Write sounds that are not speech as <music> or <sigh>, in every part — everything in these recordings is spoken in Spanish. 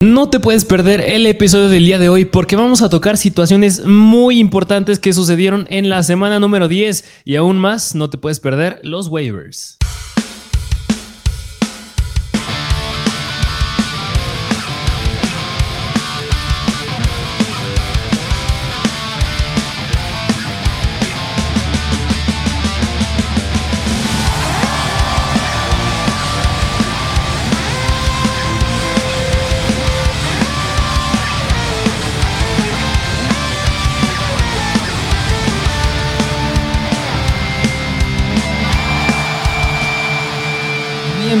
No te puedes perder el episodio del día de hoy porque vamos a tocar situaciones muy importantes que sucedieron en la semana número 10 y aún más no te puedes perder los waivers.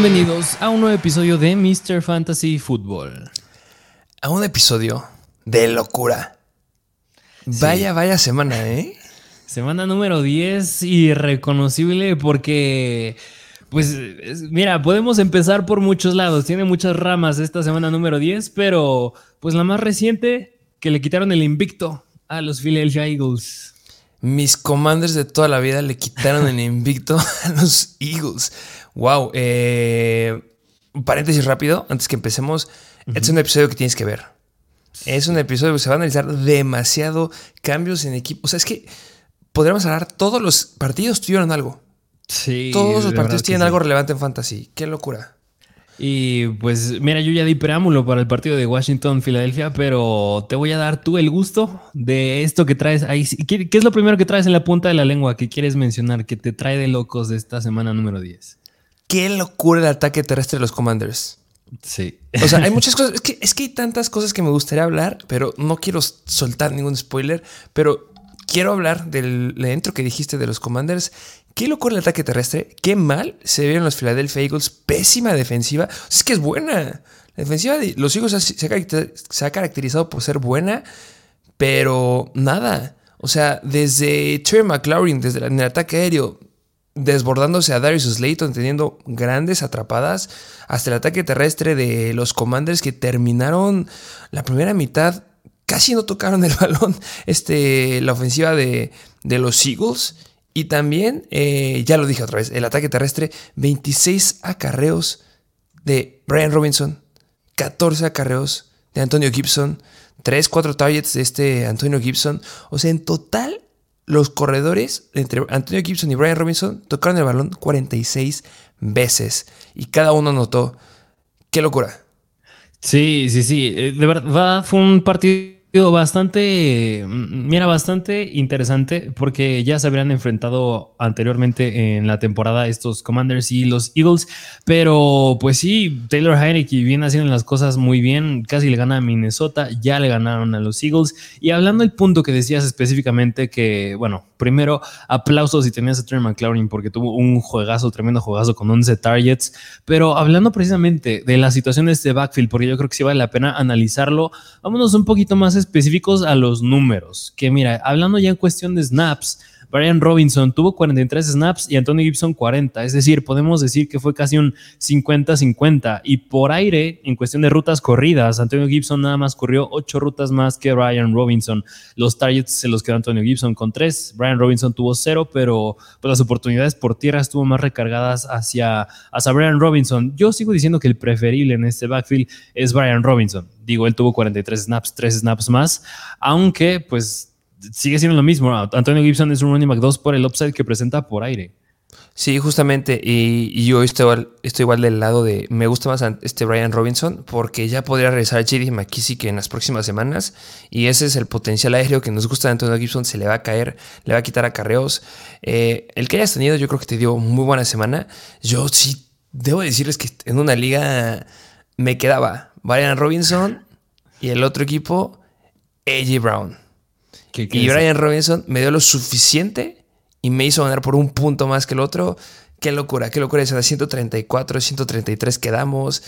Bienvenidos a un nuevo episodio de Mr. Fantasy Football. A un episodio de locura. Vaya, vaya semana, ¿eh? Semana número 10, irreconocible porque, pues, mira, podemos empezar por muchos lados. Tiene muchas ramas esta semana número 10, pero, pues, la más reciente, que le quitaron el invicto a los Philadelphia Eagles. Mis commanders de toda la vida le quitaron el invicto a los Eagles. Wow. Eh, paréntesis rápido, antes que empecemos. Este es un episodio que tienes que ver. Es un episodio que se va a analizar demasiado cambios en equipo. O sea, es que podríamos hablar, todos los partidos tuvieron algo. Sí. Todos los partidos tienen algo relevante en fantasy. Qué locura. Y pues mira, yo ya di preámbulo para el partido de Washington-Filadelfia, pero te voy a dar tú el gusto de esto que traes ahí. ¿Qué, ¿Qué, es lo primero que traes en la punta de la lengua que quieres mencionar, que te trae de locos de esta semana número 10? Qué locura el ataque terrestre de los Commanders. Sí. O sea, hay <laughs> muchas cosas. Es que, es que hay tantas cosas que me gustaría hablar, pero no quiero soltar ningún spoiler. Pero quiero hablar del dentro que dijiste de los Commanders. Qué locura el ataque terrestre. Qué mal se vieron los Philadelphia Eagles. Pésima defensiva. es que es buena. La defensiva de los Eagles se ha caracterizado por ser buena, pero nada. O sea, desde Terry McLaurin, desde el ataque aéreo, desbordándose a Darius Slayton, teniendo grandes atrapadas, hasta el ataque terrestre de los Commanders que terminaron la primera mitad, casi no tocaron el <laughs> balón, este, la ofensiva de, de los Eagles. Y también, eh, ya lo dije otra vez, el ataque terrestre, 26 acarreos de Brian Robinson, 14 acarreos de Antonio Gibson, 3, 4 targets de este Antonio Gibson. O sea, en total los corredores entre Antonio Gibson y Brian Robinson tocaron el balón 46 veces y cada uno anotó. ¡Qué locura! Sí, sí, sí. Eh, de verdad fue un partido bastante, mm, mira, bastante interesante porque ya se habrían enfrentado anteriormente en la temporada estos Commanders y los Eagles, pero pues sí, Taylor Heineke viene haciendo las cosas muy bien, casi le gana a Minnesota, ya le ganaron a los Eagles y hablando del punto que decías específicamente que, bueno, primero aplausos si tenías a Trey McLaurin porque tuvo un juegazo, tremendo juegazo con 11 targets, pero hablando precisamente de las situaciones de backfield, porque yo creo que sí vale la pena analizarlo, vámonos un poquito más específicos a los números. Que mira, hablando ya en cuestión de snaps, Brian Robinson tuvo 43 snaps y Antonio Gibson 40. Es decir, podemos decir que fue casi un 50-50. Y por aire, en cuestión de rutas corridas, Antonio Gibson nada más corrió 8 rutas más que Brian Robinson. Los targets se los quedó Antonio Gibson con 3. Brian Robinson tuvo 0, pero pues, las oportunidades por tierra estuvo más recargadas hacia, hacia Brian Robinson. Yo sigo diciendo que el preferible en este backfield es Brian Robinson. Digo, él tuvo 43 snaps, 3 snaps más, aunque pues sigue siendo lo mismo. Antonio Gibson es un running back 2 por el upside que presenta por aire. Sí, justamente. Y, yo estoy igual, estoy igual del lado de. Me gusta más este Brian Robinson porque ya podría regresar a JD McKissick en las próximas semanas. Y ese es el potencial aéreo que nos gusta de Antonio Gibson. Se le va a caer, le va a quitar acarreos. Eh, el que hayas tenido, yo creo que te dio muy buena semana. Yo sí debo decirles que en una liga me quedaba Brian Robinson y el otro equipo, AJ Brown. Y Brian Robinson me dio lo suficiente y me hizo ganar por un punto más que el otro. Qué locura, qué locura. Esa de 134, 133 quedamos.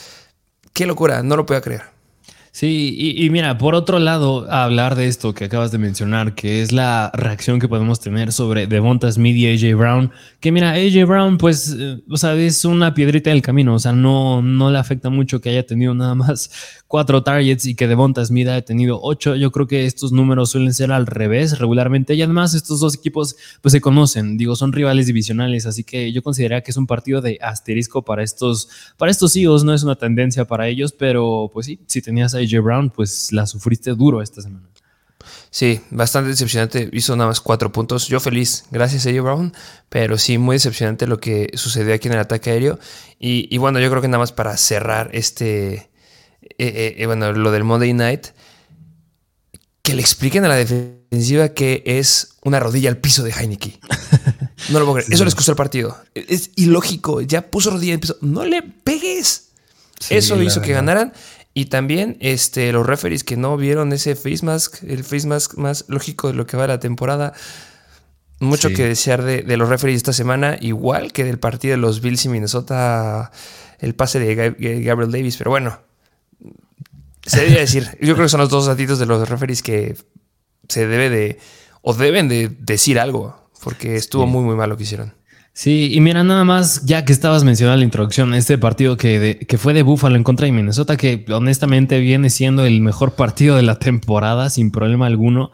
Qué locura, no lo puedo creer. Sí, y, mira, por otro lado, hablar de esto que acabas de mencionar, que es la reacción que podemos tener sobre Devonta Smith y AJ Brown, que mira, AJ Brown, pues, eh, o sea, es una piedrita del camino, o sea, no, no le afecta mucho que haya tenido nada más <laughs> cuatro targets y que Devonta Smith haya tenido ocho. Yo creo que estos números suelen ser al revés regularmente, y además estos dos equipos, pues, se conocen, digo, son rivales divisionales, así que yo consideraría que es un partido de asterisco para estos, para estos hijos, no es una tendencia para ellos, pero, pues sí, si tenías a AJ Brown, pues la sufriste duro esta semana. Sí, bastante decepcionante. Hizo nada más cuatro puntos. Yo feliz, gracias a AJ Brown, pero sí, muy decepcionante lo que sucedió aquí en el ataque aéreo. Y, bueno, yo creo que nada más para cerrar este, eh, eh, eh, bueno, lo del Monday Night, que le expliquen a la defensiva que es una rodilla al piso de Heineken. No lo puedo creer. <laughs> Eso les costó el partido. Es ilógico. Ya puso rodilla al piso. No le pegues. Eso hizo que ganaran. Y también este, los referees que no vieron ese face mask, el face mask más lógico de lo que va la temporada. Mucho que desear de, los referees esta semana, igual que del partido de los Bills y Minnesota, el pase de Gabriel Davis. Pero bueno, se debe decir, <laughs> yo creo que son los dos ratitos de los referees que se debe de, o deben de decir algo, porque estuvo muy, muy mal lo que hicieron. Sí, y mira, nada más, ya que estabas mencionando la introducción, este partido que, que fue de Buffalo en contra de Minnesota, que honestamente viene siendo el mejor partido de la temporada, sin problema alguno.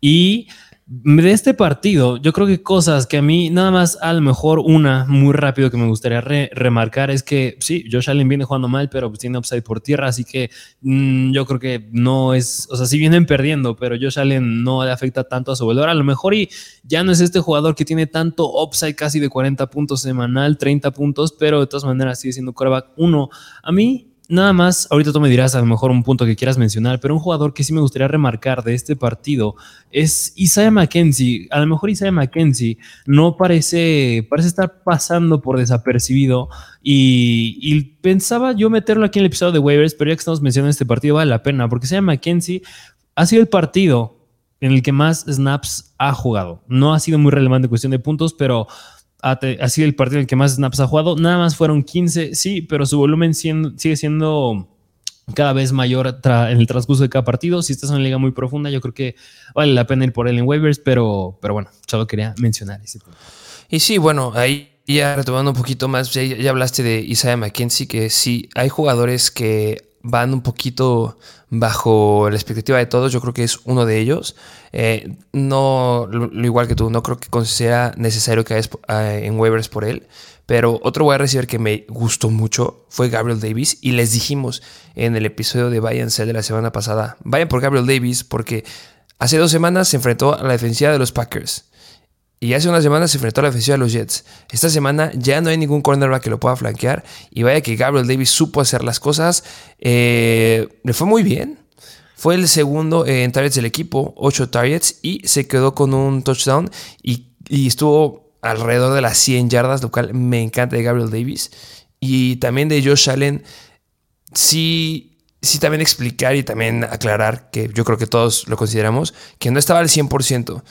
Y de este partido, yo creo que cosas que a mí, nada más a lo mejor una muy rápido que me gustaría remarcar es que sí, Josh Allen viene jugando mal, pero pues tiene upside por tierra, así que mm, yo creo que no es, o sea, sí vienen perdiendo, pero Josh Allen no le afecta tanto a su valor. A lo mejor y ya no es este jugador que tiene tanto upside casi de 40 puntos semanal, 30 puntos, pero de todas maneras sigue siendo quarterback 1. A mí Nada más, ahorita tú me dirás a lo mejor un punto que quieras mencionar, pero un jugador que sí me gustaría remarcar de este partido es Isaiah McKenzie. A lo mejor Isaiah McKenzie no parece, parece estar pasando por desapercibido y, pensaba yo meterlo aquí en el episodio de waivers, pero ya que estamos mencionando este partido vale la pena porque Isaiah McKenzie ha sido el partido en el que más snaps ha jugado. No ha sido muy relevante en cuestión de puntos, pero ha, sido el partido en el que más snaps ha jugado. Nada más fueron 15, sí, pero su volumen sigue siendo cada vez mayor en el transcurso de cada partido. Si estás en una liga muy profunda, yo creo que vale la pena ir por él en waivers, pero, pero bueno, solo quería mencionar. Y sí, bueno, ahí ya retomando un poquito más, ya, ya hablaste de Isaiah McKenzie, que sí, hay jugadores que van un poquito bajo la expectativa de todos. Yo creo que es uno de ellos. Eh, no, lo, igual que tú, no creo que sea necesario que hayas eh, en waivers por él. Pero otro a recibir que me gustó mucho fue Gabriel Davis. Y les dijimos en el episodio de Bayern Cell de la semana pasada: vayan por Gabriel Davis porque hace dos semanas se enfrentó a la defensiva de los Packers. Y hace unas semanas se enfrentó a la defensiva de los Jets. Esta semana ya no hay ningún cornerback que lo pueda flanquear. Y vaya que Gabriel Davis supo hacer las cosas. Eh, le fue muy bien. Fue el segundo en targets del equipo, 8 targets, y se quedó con un touchdown. Y, estuvo alrededor de las 100 yardas, lo cual me encanta de Gabriel Davis. Y también de Josh Allen. Sí, sí también explicar y también aclarar que yo creo que todos lo consideramos, que no estaba al 100%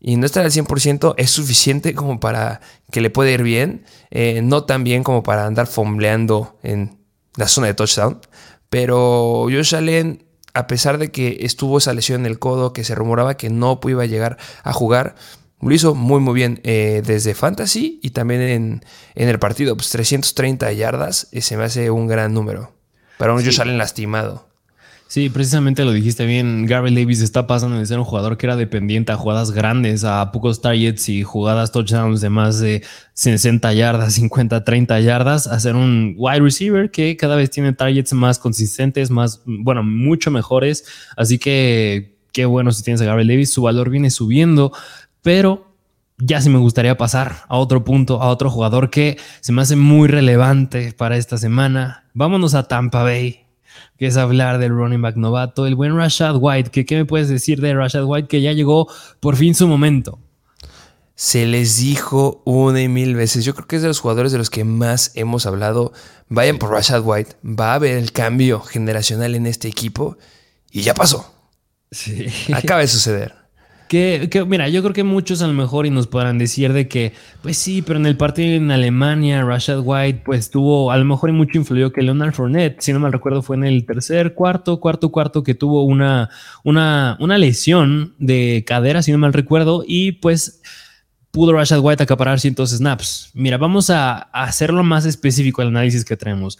y no estar al 100% es suficiente como para que le pueda ir bien, eh, no tan bien como para andar fombleando en la zona de touchdown, pero Josh Allen, a pesar de que estuvo esa lesión en el codo, que se rumoraba que no iba a llegar a jugar, lo hizo muy muy bien eh, desde Fantasy y también en, el partido, pues 330 yardas, ese se me hace un gran número para un Josh Allen lastimado. Sí, precisamente lo dijiste bien. Gabriel Davis está pasando de ser un jugador que era dependiente a jugadas grandes, a pocos targets y jugadas touchdowns de más de 60 yardas, 50, 30 yardas, a ser un wide receiver que cada vez tiene targets más consistentes, más, bueno, mucho mejores. Así que qué bueno si tienes a Gabriel Davis. Su valor viene subiendo, pero ya sí me gustaría pasar a otro punto, a otro jugador que se me hace muy relevante para esta semana. Vámonos a Tampa Bay que es hablar del running back novato, el buen Rashad White. Que, ¿Qué me puedes decir de Rashad White? Que ya llegó por fin su momento. Se les dijo una y mil veces. Yo creo que es de los jugadores de los que más hemos hablado. Vayan por Rashad White. Va a haber el cambio generacional en este equipo. Y ya pasó. Sí. Acaba de suceder. Que, mira, yo creo que muchos a lo mejor y nos podrán decir de que, pues sí, pero en el partido en Alemania, Rashad White, pues tuvo, a lo mejor y mucho influyó que Leonard Fournette, si no me recuerdo, fue en el tercer, cuarto, cuarto, cuarto que tuvo una, una, una lesión de cadera, si no mal recuerdo, y pues pudo Rashad White acaparar cientos snaps. Mira, vamos a, a hacerlo más específico el análisis que traemos.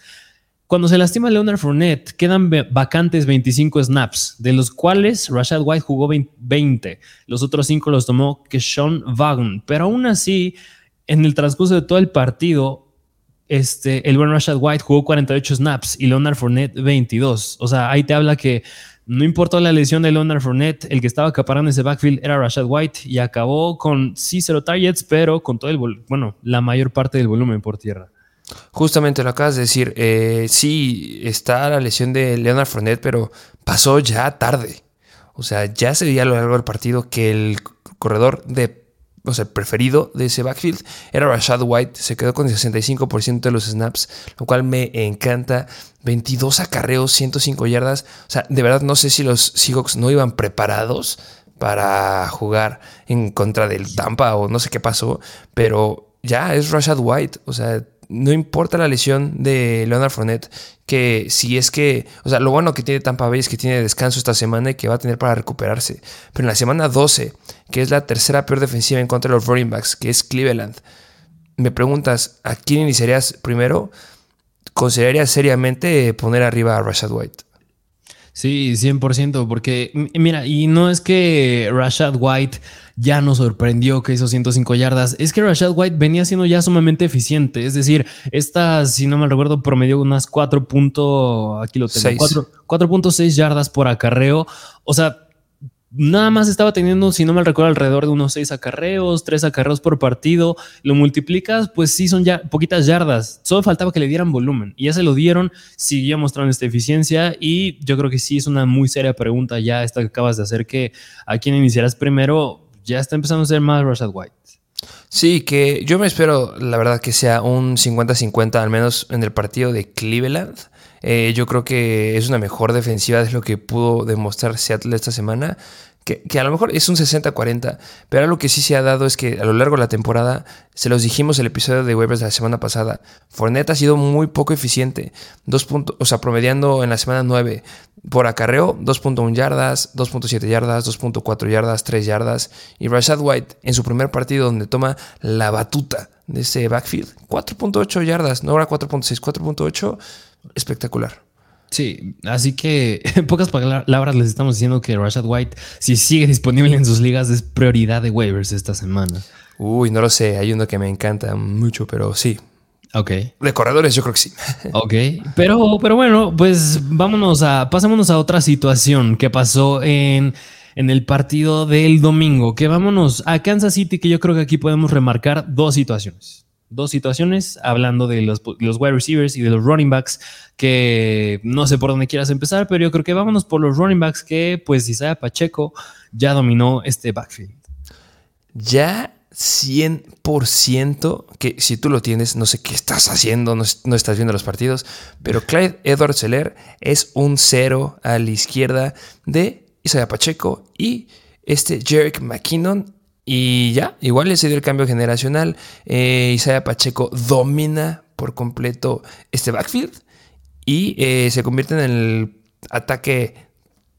Cuando se lastima Leonard Fournette, quedan vacantes 25 snaps, de los cuales Rashad White jugó 20. Los otros 5 los tomó Keshawn Vaughan. Pero aún así, en el transcurso de todo el partido, este, el buen Rashad White jugó 48 snaps y Leonard Fournette 22. O sea, ahí te habla que no importó la lesión de Leonard Fournette, el que estaba acaparando ese backfield era Rashad White y acabó con sí cero targets, pero con todo el, bueno, la mayor parte del volumen por tierra. Justamente lo acabas de decir. Eh, sí, está la lesión de Leonard Fournette, pero pasó ya tarde. O sea, ya se veía a lo largo del partido que el corredor de, o sea, preferido de ese backfield era Rashad White. Se quedó con el 65% de los snaps, lo cual me encanta. 22 acarreos, 105 yardas. O sea, de verdad no sé si los Seahawks no iban preparados para jugar en contra del Tampa o no sé qué pasó, pero ya es Rashad White. O sea, no importa la lesión de Leonard Fournette, que si es que, o sea, lo bueno que tiene Tampa Bay es que tiene descanso esta semana y que va a tener para recuperarse. Pero en la semana 12, que es la tercera peor defensiva en contra de los running backs, que es Cleveland, me preguntas, ¿a quién iniciarías primero? ¿Considerarías seriamente poner arriba a Rashad White? Sí, 100%, porque mira, y no es que Rashad White ya nos sorprendió que hizo 105 yardas. Es que Rashad White venía siendo ya sumamente eficiente. Es decir, esta, si no me recuerdo, promedió unas 4. aquí lo tengo, 4.6 yardas por acarreo. O sea, nada más estaba teniendo, si no me recuerdo, alrededor de unos 6 acarreos, 3 acarreos por partido. Lo multiplicas, pues sí, son ya poquitas yardas. Solo faltaba que le dieran volumen. Y ya se lo dieron, siguió mostrando esta eficiencia. Y yo creo que sí es una muy seria pregunta ya esta que acabas de hacer, que a quién iniciarás primero ya está empezando a ser más Rashad White. Sí, que yo me espero, la verdad, que sea un 50-50, al menos en el partido de Cleveland. Eh, yo creo que es una mejor defensiva de lo que pudo demostrar Seattle esta semana que, a lo mejor es un 60-40, pero algo que sí se ha dado es que a lo largo de la temporada, se los dijimos el episodio de Waivers de la semana pasada, Fournette ha sido muy poco eficiente, dos puntos, o sea, promediando en la semana 9 por acarreo, 2.1 yardas, 2.7 yardas, 2.4 yardas, 3 yardas, y Rashad White en su primer partido donde toma la batuta de ese backfield, 4.8 yardas, no ahora 4.6, 4.8, espectacular. Sí, así que <laughs> en pocas palabras les estamos diciendo que Rashad White, si sigue disponible en sus ligas, es prioridad de waivers esta semana. Uy, no lo sé, hay uno que me encanta mucho, pero sí. Ok. De corredores, yo creo que sí. <laughs> Ok. Pero, pero bueno, pues vámonos a. Pasémonos a otra situación que pasó en, en el partido del domingo. Que vámonos a Kansas City, que yo creo que aquí podemos remarcar dos situaciones dos situaciones, hablando de los, los, wide receivers y de los running backs, que no sé por dónde quieras empezar, pero yo creo que vámonos por los running backs que pues Isaiah Pacheco ya dominó este backfield. Ya 100% que si tú lo tienes, no sé qué estás haciendo, no, estás viendo los partidos, pero Clyde Edward Seller es un cero a la izquierda de Isaiah Pacheco y este Jerick McKinnon y ya, igual le se dio el cambio generacional. Eh, Isaiah Pacheco domina por completo este backfield y eh, se convierte en el ataque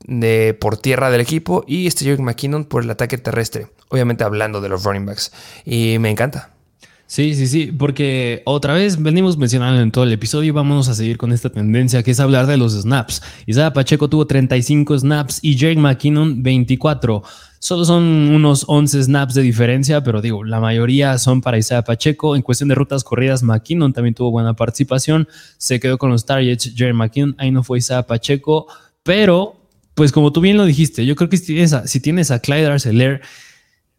de, por tierra del equipo y este Jerick McKinnon por el ataque terrestre. Obviamente hablando de los running backs. Y me encanta. Sí, sí, sí, porque otra vez venimos mencionando en todo el episodio y vamos a seguir con esta tendencia que es hablar de los snaps. Isaiah Pacheco tuvo 35 snaps y Jake McKinnon 24. Solo son unos 11 snaps de diferencia, pero digo, la mayoría son para Isaiah Pacheco. En cuestión de rutas corridas, McKinnon también tuvo buena participación. Se quedó con los targets Jerry McKinnon. Ahí no fue Isaiah Pacheco, pero pues como tú bien lo dijiste, yo creo que si tienes a, si tienes a Clyde Arcelor,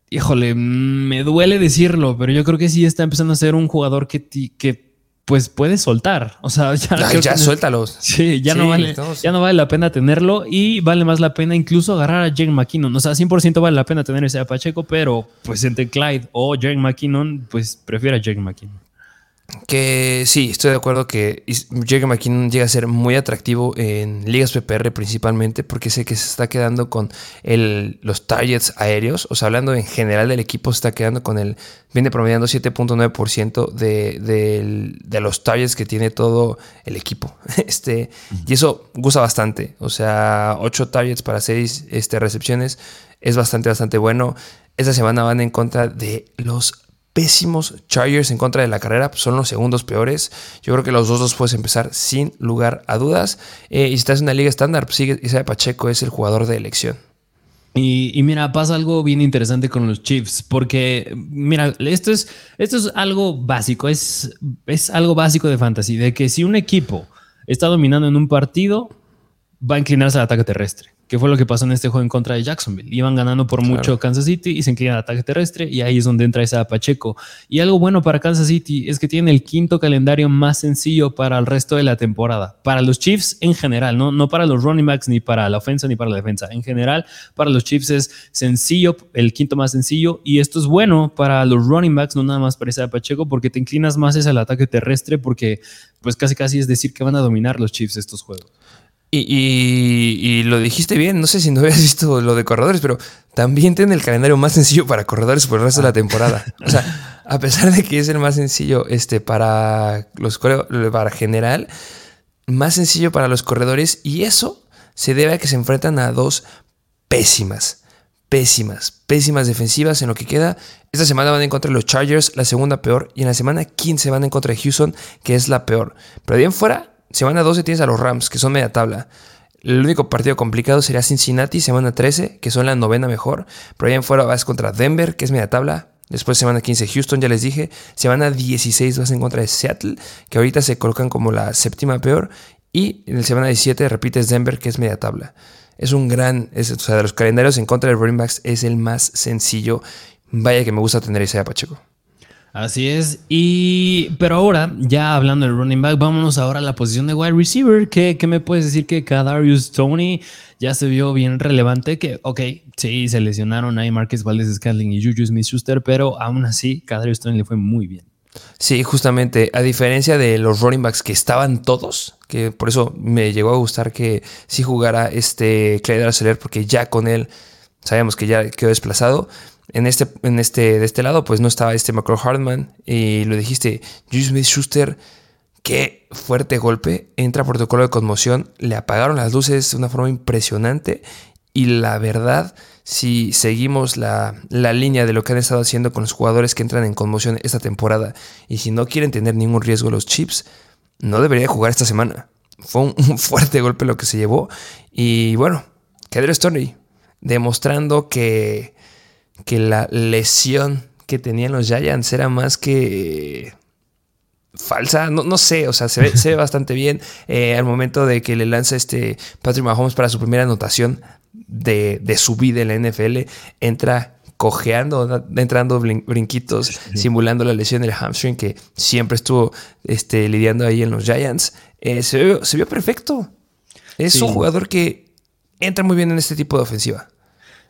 híjole, me duele decirlo, pero yo creo que sí está empezando a ser un jugador que pues puedes soltar. O sea, <laughs> ya, ya suéltalos. Sí, ya, no vale, ya no vale la pena tenerlo y vale más la pena incluso agarrar a Jake McKinnon. O sea, 100% vale la pena tener ese a Pacheco, pero pues entre Clyde o Jake McKinnon, pues prefiero a Jake McKinnon. Que sí, estoy de acuerdo que Jake McKinnon llega a ser muy atractivo en ligas PPR principalmente porque sé que se está quedando con el, los targets aéreos, o sea, hablando en general del equipo, se está quedando con el, viene promediando 7.9% de, de, de, los targets que tiene todo el equipo. <laughs> Este, y eso gusta bastante, o sea, 8 targets para 6 este, recepciones es bastante, bastante bueno. Esta semana van en contra de los pésimos Chargers en contra de la carrera, pues, son los segundos peores. Yo creo que los dos los puedes empezar sin lugar a dudas. Eh, y si estás en una liga estándar, pues sigue, Isaiah Pacheco es el jugador de elección. Y, mira, pasa algo bien interesante con los Chiefs, porque mira, esto es, esto es algo básico, es, es algo básico de fantasy, de que si un equipo está dominando en un partido, va a inclinarse al ataque terrestre que fue lo que pasó en este juego en contra de Jacksonville. Iban ganando por mucho Kansas City y se inclinan al ataque terrestre y ahí es donde entra esa Pacheco. Y algo bueno para Kansas City es que tiene el quinto calendario más sencillo para el resto de la temporada. Para los Chiefs en general, no, no para los running backs ni para la ofensa ni para la defensa. En general, para los Chiefs es sencillo, el quinto más sencillo y esto es bueno para los running backs, no nada más para esa Pacheco porque te inclinas más hacia el ataque terrestre porque pues casi casi es decir que van a dominar los Chiefs estos juegos. Y, lo dijiste bien, no sé si no <laughs> habías visto lo de corredores, pero también tiene el calendario más sencillo para corredores por el resto de la temporada. O sea, a pesar de que es el más sencillo este, para los para general, más sencillo para los corredores, y eso se debe a que se enfrentan a dos pésimas, pésimas, pésimas defensivas en lo que queda. Esta semana van en contra de los Chargers, la segunda peor, y en la semana 15 van en contra de Houston, que es la peor. Pero bien fuera, Semana 12 tienes a los Rams, que son media tabla. El único partido complicado sería Cincinnati, semana 13, que son la novena mejor. Pero allá en fuera vas contra Denver, que es media tabla. Después semana 15 Houston, ya les dije. Semana 16 vas en contra de Seattle, que ahorita se colocan como la séptima peor. Y en el semana 17 repites Denver, que es media tabla. Es un gran, o sea, de los calendarios en contra de running backs es el más sencillo. Vaya que me gusta tener ese Pacheco. Así es. Y, pero ahora, ya hablando del running back, vámonos ahora a la posición de wide receiver. ¿Qué, me puedes decir que Kadarius Tony ya se vio bien relevante? Que, ok, sí, se lesionaron ahí Marquez Valdez Scantling y Juju Smith Schuster, pero aún así, Kadarius Tony le fue muy bien. Sí, justamente, a diferencia de los running backs que estaban todos, que por eso me llegó a gustar que sí jugara este Clyde Arcelor, porque ya con él sabemos que ya quedó desplazado. En este, en este, de este lado, pues no estaba este McCall Hartman. Y lo dijiste, Juju Smith Schuster, qué fuerte golpe. Entra protocolo de conmoción. Le apagaron las luces de una forma impresionante. Y la verdad, si seguimos la, la, línea de lo que han estado haciendo con los jugadores que entran en conmoción esta temporada, y si no quieren tener ningún riesgo los chips, no debería jugar esta semana. Fue <laughs> un, fuerte golpe lo que se llevó. Y bueno, Kedro Stoney, demostrando que que la lesión que tenían los Giants era más que falsa, no, sé, o sea, se ve, <laughs> bastante bien eh, al momento de que le lanza este Patrick Mahomes para su primera anotación de, su vida en la NFL, entra cojeando, entrando brinquitos, simulando la lesión del hamstring que siempre estuvo este, lidiando ahí en los Giants. Eh, se, vio, perfecto. Es un jugador que entra muy bien en este tipo de ofensiva.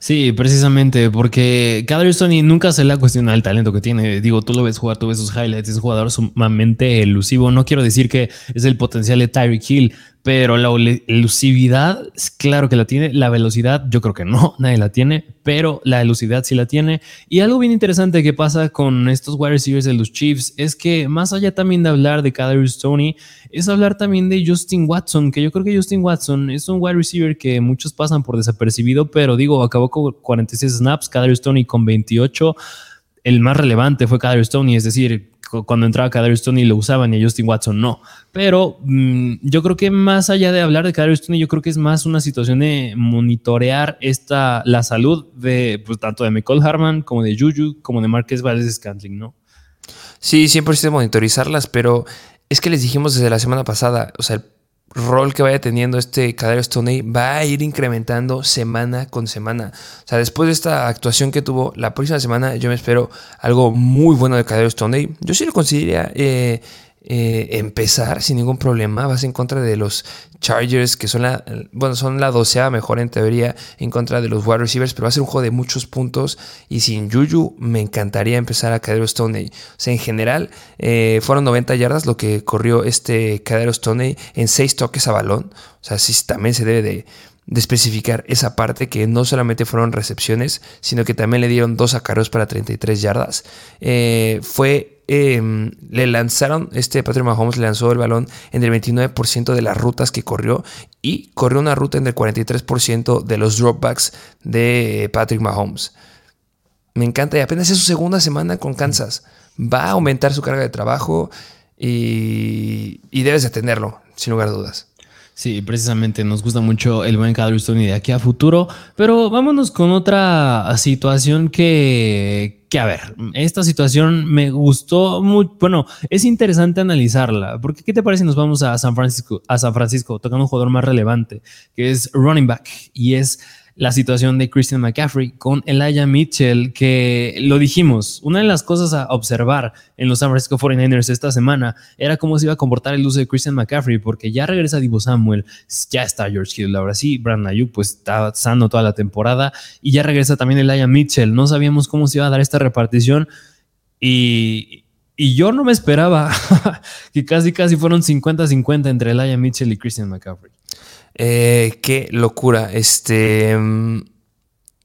Sí, precisamente, porque Kadri Stoney nunca se le ha cuestionado el talento que tiene. Digo, tú lo ves jugar, tú ves sus highlights, es un jugador sumamente elusivo. No quiero decir que es el potencial de Tyreek Hill, pero la elusividad, claro que la tiene. La velocidad, yo creo que no, <laughs> nadie la tiene, pero la elusividad sí la tiene. Y algo bien interesante que pasa con estos wide receivers de los Chiefs es que, más allá también de hablar de Kadarius Stoney, es hablar también de Justin Watson, que yo creo que Justin Watson es un wide receiver que muchos pasan por desapercibido, pero digo, acabó con 46 snaps, Kadarius Stoney con 28 el más relevante fue Kadarius Stoney, es decir, cuando entraba Kadarius Stoney lo usaban y a Justin Watson no. Pero mm, yo creo que más allá de hablar de Kadarius Stoney, yo creo que es más una situación de monitorear esta, la salud de pues, tanto de Michael Harman como de Juju, como de Marquez Valdez Scantling, ¿no? Sí, siempre de monitorizarlas, pero es que les dijimos desde la semana pasada, o sea, el rol que vaya teniendo este Kadarius Stoney va a ir incrementando semana con semana. O sea, después de esta actuación que tuvo, la próxima semana yo me espero algo muy bueno de Kadarius Stoney. Yo sí lo consideraría eh, eh, empezar sin ningún problema. Vas en contra de los Chargers, que son la, bueno, son la doceava mejor en teoría, en contra de los wide receivers, pero va a ser un juego de muchos puntos. Y sin Juju, me encantaría empezar a Cadero Stoney. O sea, en general, eh, fueron 90 yardas lo que corrió este Cadero Stoney en 6 toques a balón. O sea, sí, también se debe de, de especificar esa parte que no solamente fueron recepciones, sino que también le dieron dos acarreos para 33 yardas. Eh, fue, em, le lanzaron, este Patrick Mahomes le lanzó el balón en el 29% de las rutas que corrió y corrió una ruta en el 43% de los dropbacks de Patrick Mahomes. Me encanta y apenas es su segunda semana con Kansas. Va a aumentar su carga de trabajo y, y debes de tenerlo, sin lugar a dudas. Sí, precisamente nos gusta mucho el buen Stone y de aquí a futuro, pero vámonos con otra situación que, que a ver, esta situación me gustó muy, bueno, es interesante analizarla, porque ¿qué te parece si nos vamos a San Francisco, a San Francisco, tocando un jugador más relevante, que es running back, y es la situación de Christian McCaffrey con Elijah Mitchell, que lo dijimos, una de las cosas a observar en los San Francisco 49ers esta semana era cómo se iba a comportar el uso de Christian McCaffrey, porque ya regresa Divo Samuel, ya está George Hill, ahora sí, Brandon Ayuk pues está sano toda la temporada y ya regresa también Elijah Mitchell, no sabíamos cómo se iba a dar esta repartición y, y yo no me esperaba <laughs> que casi casi fueron 50-50 entre Elijah Mitchell y Christian McCaffrey. Eh, qué locura. Este. Mm,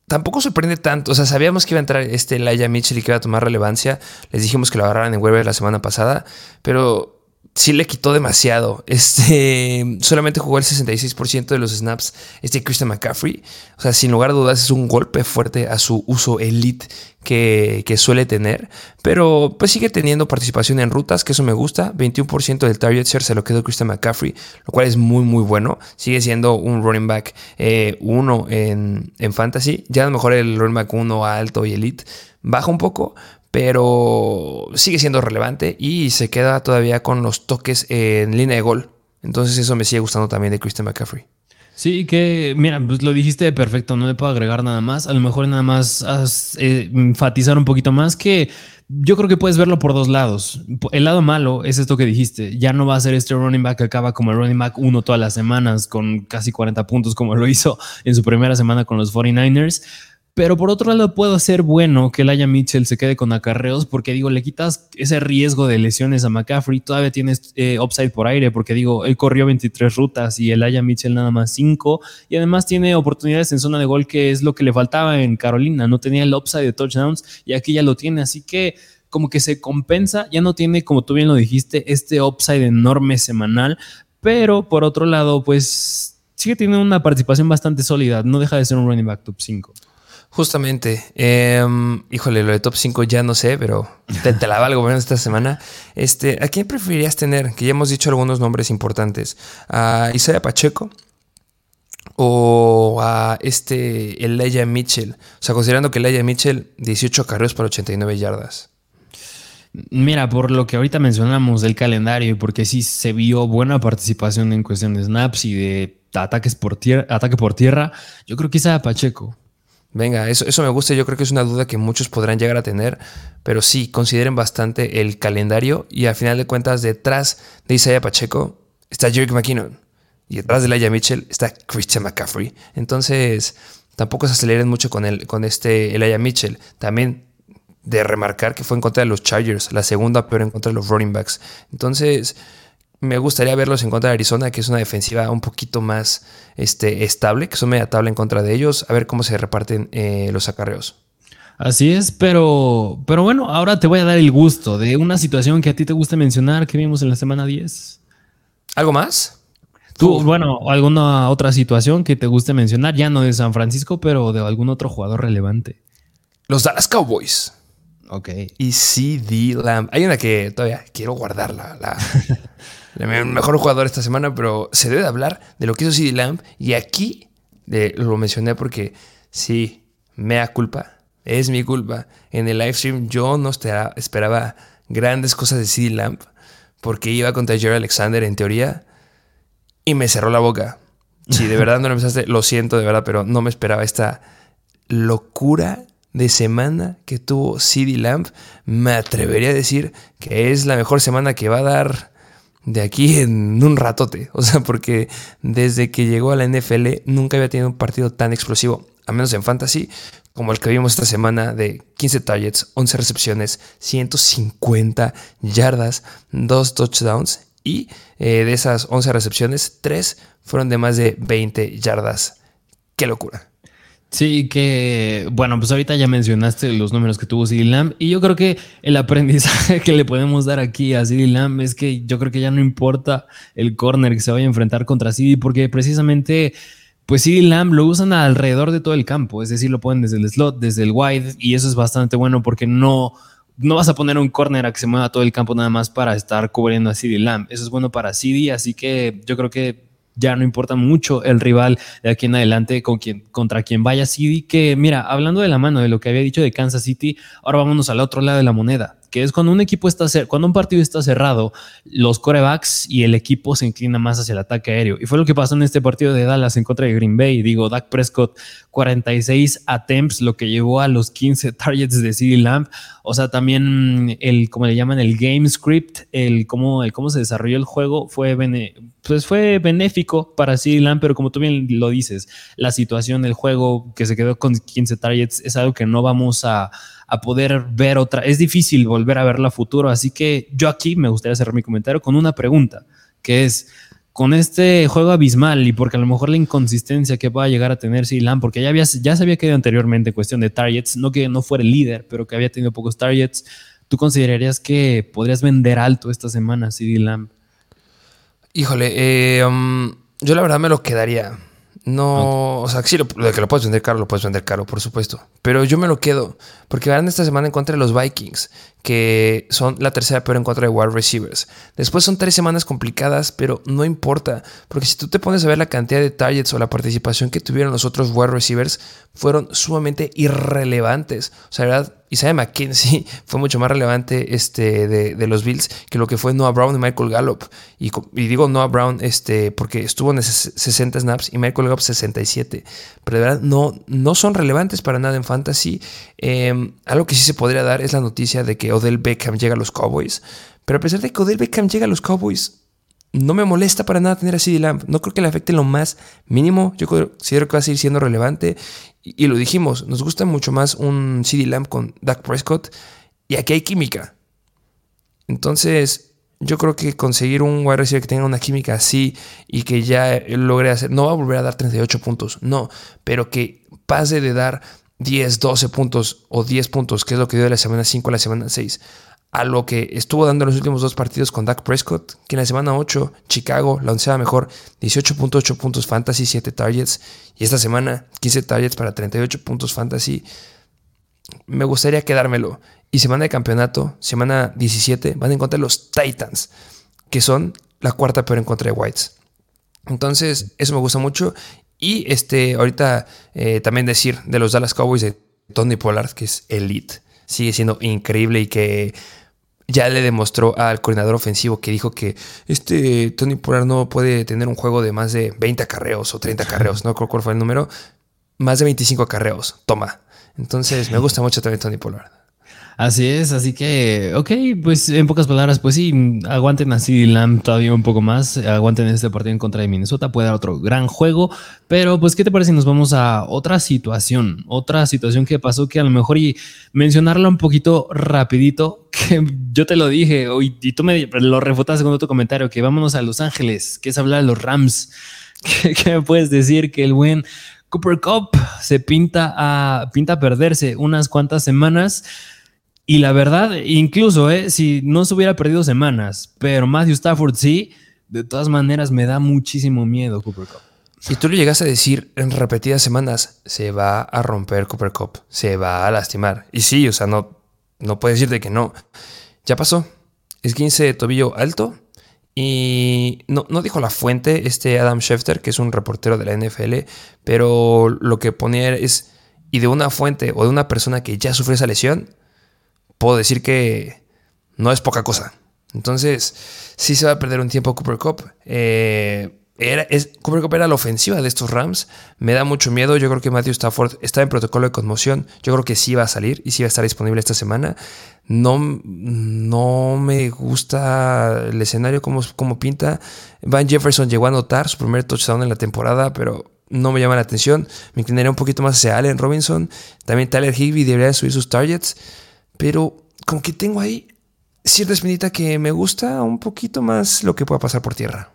tampoco sorprende tanto. O sea, sabíamos que iba a entrar este Laia Mitchell y que iba a tomar relevancia. Les dijimos que lo agarraran en web la semana pasada. Pero sí le quitó demasiado. Este, <laughs> solamente jugó el 66% de los snaps este Christian McCaffrey. O sea, sin lugar a dudas es un golpe fuerte a su uso elite que, suele tener. Pero pues sigue teniendo participación en rutas, que eso me gusta. 21% del target share se lo quedó Christian McCaffrey, lo cual es muy muy bueno. Sigue siendo un running back 1 eh, en, en fantasy. Ya a lo mejor el running back 1 alto y elite baja un poco, pero sigue siendo relevante y se queda todavía con los toques en línea de gol. Entonces eso me sigue gustando también de Christian McCaffrey. Sí, que mira, pues lo dijiste perfecto, no le puedo agregar nada más. A lo mejor nada más eh, enfatizar un poquito más que yo creo que puedes verlo por dos lados. El lado malo es esto que dijiste. Ya no va a ser este running back que acaba como el running back uno todas las semanas con casi 40 puntos como lo hizo en su primera semana con los 49ers pero por otro lado, puedo ser bueno que Laia Mitchell se quede con acarreos porque digo, le quitas ese riesgo de lesiones a McCaffrey. Todavía tienes eh, upside por aire porque digo, él corrió 23 rutas y el Laia Mitchell nada más 5. Y además tiene oportunidades en zona de gol que es lo que le faltaba en Carolina. No tenía el upside de touchdowns y aquí ya lo tiene. Así que como que se compensa. Ya no tiene, como tú bien lo dijiste, este upside enorme semanal. Pero por otro lado, pues sigue teniendo una participación bastante sólida. No deja de ser un running back top 5. Justamente, em, híjole, lo de top 5 ya no sé, pero te, la valgo menos esta semana. Este, ¿A quién preferirías tener? Que ya hemos dicho algunos nombres importantes. ¿A Isaiah Pacheco? ¿O a este Elijah Mitchell? O sea, considerando que Elijah Mitchell, 18 carreros para 89 yardas. Mira, por lo que ahorita mencionamos del calendario y porque sí se vio buena participación en cuestión de snaps y de ataques por tierra, ataque por tierra, yo creo que Isaiah Pacheco. Venga, eso, eso me gusta. Yo creo que es una duda que muchos podrán llegar a tener. Pero sí, consideren bastante el calendario. Y al final de cuentas, detrás de Isaiah Pacheco está Jerick McKinnon. Y detrás de Laia Mitchell está Christian McCaffrey. Entonces, tampoco se aceleren mucho con, el, con este Elijah Mitchell. También de remarcar que fue en contra de los Chargers, la segunda peor en contra de los running backs. Entonces, me gustaría verlos en contra de Arizona, que es una defensiva un poquito más este, estable, que son media tabla en contra de ellos, a ver cómo se reparten eh, los acarreos. Así es, pero, pero bueno, ahora te voy a dar el gusto de una situación que a ti te gusta mencionar que vimos en la semana 10. ¿Algo más? Tú, bueno, alguna otra situación que te guste mencionar, ya no de San Francisco, pero de algún otro jugador relevante. Los Dallas Cowboys. Ok. Y CD Lamb. Hay una que todavía quiero guardarla. La, <laughs> el mejor jugador esta semana, pero se debe hablar de lo que hizo CD Lamb. Y aquí lo mencioné porque sí, mea culpa, es mi culpa. En el live stream yo no esperaba grandes cosas de CD Lamb porque iba contra Jerry Alexander en teoría y me cerró la boca. Si de verdad no lo empezaste, lo siento de verdad, pero no me esperaba esta locura de semana que tuvo CD Lamb. Me atrevería a decir que es la mejor semana que va a dar de aquí en un ratote. O sea, porque desde que llegó a la NFL nunca había tenido un partido tan explosivo, a menos en fantasy, como el que vimos esta semana de 15 targets, 11 recepciones, 150 yardas, 2 touchdowns y eh, de esas 11 recepciones, 3 fueron de más de 20 yardas. ¡Qué locura! Sí, que bueno, pues ahorita ya mencionaste los números que tuvo CD Lamb y yo creo que el aprendizaje <laughs> que le podemos dar aquí a CD Lamb es que yo creo que ya no importa el corner que se vaya a enfrentar contra CD porque precisamente pues CD Lamb lo usan alrededor de todo el campo, es decir, lo ponen desde el slot, desde el wide y eso es bastante bueno porque no no vas a poner un corner a que se mueva todo el campo nada más para estar cubriendo a CD Lamb. Eso es bueno para CD, así que yo creo que ya no importa mucho el rival de aquí en adelante con quien, contra quien vaya CD. Que mira, hablando de la mano de lo que había dicho de Kansas City, ahora vámonos al otro lado de la moneda que es cuando un equipo está cuando un partido está cerrado, los corebacks y el equipo se inclina más hacia el ataque aéreo. Y fue lo que pasó en este partido de Dallas en contra de Green Bay. Digo, Dak Prescott, 46 attempts, lo que llevó a los 15 <laughs> targets de CD Lamb. O sea, también el, como le llaman, el game script, el cómo, el cómo se desarrolló el juego fue, pues fue benéfico para CD Lamb, pero como tú bien lo dices, la situación del juego que se quedó con 15 targets es algo que no vamos a a poder ver otra. Es difícil volver a verla a futuro, así que yo aquí me gustaría cerrar mi comentario con una pregunta, que es, con este juego abismal y porque a lo mejor la inconsistencia que va a llegar a tener Silan, porque ya, había, ya se había quedado anteriormente en cuestión de targets, no que no fuera el líder, pero que había tenido pocos targets, ¿tú considerarías que podrías vender alto esta semana CD Lamb? Híjole, eh, um, yo la verdad me lo quedaría. No, o sea, sí, lo, que lo puedes vender caro, lo puedes vender caro, por supuesto. Pero yo me lo quedo, porque van esta semana en contra de los Vikings, que son la tercera peor en contra de wide receivers. Después son tres semanas complicadas, pero no importa, porque si tú te pones a ver la cantidad de targets o la participación que tuvieron los otros wide receivers, fueron sumamente irrelevantes. O sea, verdad, Isaiah McKenzie <laughs> fue mucho más relevante este, de, los Bills que lo que fue Noah Brown y Michael Gallup. Y, digo Noah Brown este, porque estuvo en 60 snaps y Michael Gallup 67. Pero de verdad no, no son relevantes para nada en fantasy. Em, algo que sí se podría dar es la noticia de que Odell Beckham llega a los Cowboys. Pero a pesar de que Odell Beckham llega a los Cowboys, no me molesta para nada tener a CD Lamb. No creo que le afecte lo más mínimo. Yo considero que va a seguir siendo relevante. Y, lo dijimos, nos gusta mucho más un CD Lamb con Dak Prescott. Y aquí hay química. Entonces, yo creo que conseguir un wide receiver que tenga una química así y que ya logre hacer, no va a volver a dar 38 puntos, no, pero que pase de dar 10, 12 puntos o 10 puntos, que es lo que dio de la semana 5 a la semana 6, a lo que estuvo dando en los últimos dos partidos con Dak Prescott, que en la semana 8, Chicago, la onceava mejor, 18.8 puntos fantasy, 7 targets, y esta semana 15 targets para 38 puntos fantasy. Me gustaría quedármelo. Y semana de campeonato, semana 17, van a encontrar los Titans, que son la cuarta peor en contra de Whites. Entonces, eso me gusta mucho. Y este, ahorita eh, también decir de los Dallas Cowboys de Tony Pollard, que es elite. Sigue siendo increíble y que ya le demostró al coordinador ofensivo que dijo que este Tony Pollard no puede tener un juego de más de 20 acarreos o 30 acarreos, no creo cuál fue el número, más de 25 acarreos, toma. Entonces me gusta mucho también Tony Pollard. Así es, así que, ok, pues en pocas palabras, pues sí, aguanten así Lamb todavía un poco más, aguanten este partido en contra de Minnesota, puede dar otro gran juego, pero pues, ¿qué te parece si nos vamos a otra situación? Otra situación que pasó que a lo mejor y mencionarla un poquito rapidito, <laughs> que yo te lo dije y tú me lo refutaste con otro comentario, que vámonos a Los Ángeles, que es hablar de los Rams. <laughs> ¿Qué, me puedes decir? Que el buen Cooper Cup se pinta a, pinta a perderse unas cuantas semanas y la verdad, incluso eh, si no se hubiera perdido semanas, pero Matthew Stafford sí, de todas maneras me da muchísimo miedo Cooper Cup. Si tú le llegas a decir en repetidas semanas, se va a romper Cooper Cup, se va a lastimar. Y sí, o sea, no, no puedes decirte que no. Ya pasó. Es 15 de tobillo alto. Y no, no dijo la fuente, este Adam Schefter, que es un reportero de la NFL, pero lo que ponía es, y de una fuente o de una persona que ya sufrió esa lesión, puedo decir que no es poca cosa. Entonces, sí se va a perder un tiempo Cooper Cup. Eh, era, Cooper Cup era la ofensiva de estos Rams. Me da mucho miedo. Yo creo que Matthew Stafford está en protocolo de conmoción. Yo creo que sí va a salir y sí va a estar disponible esta semana. No, no me gusta el escenario como, como pinta. Van Jefferson llegó a anotar su primer touchdown en la temporada, pero no me llama la atención. Me inclinaría un poquito más hacia Allen Robinson. También Tyler Higby debería subir sus targets. Pero como que tengo ahí cierta espinita que me gusta un poquito más lo que pueda pasar por tierra.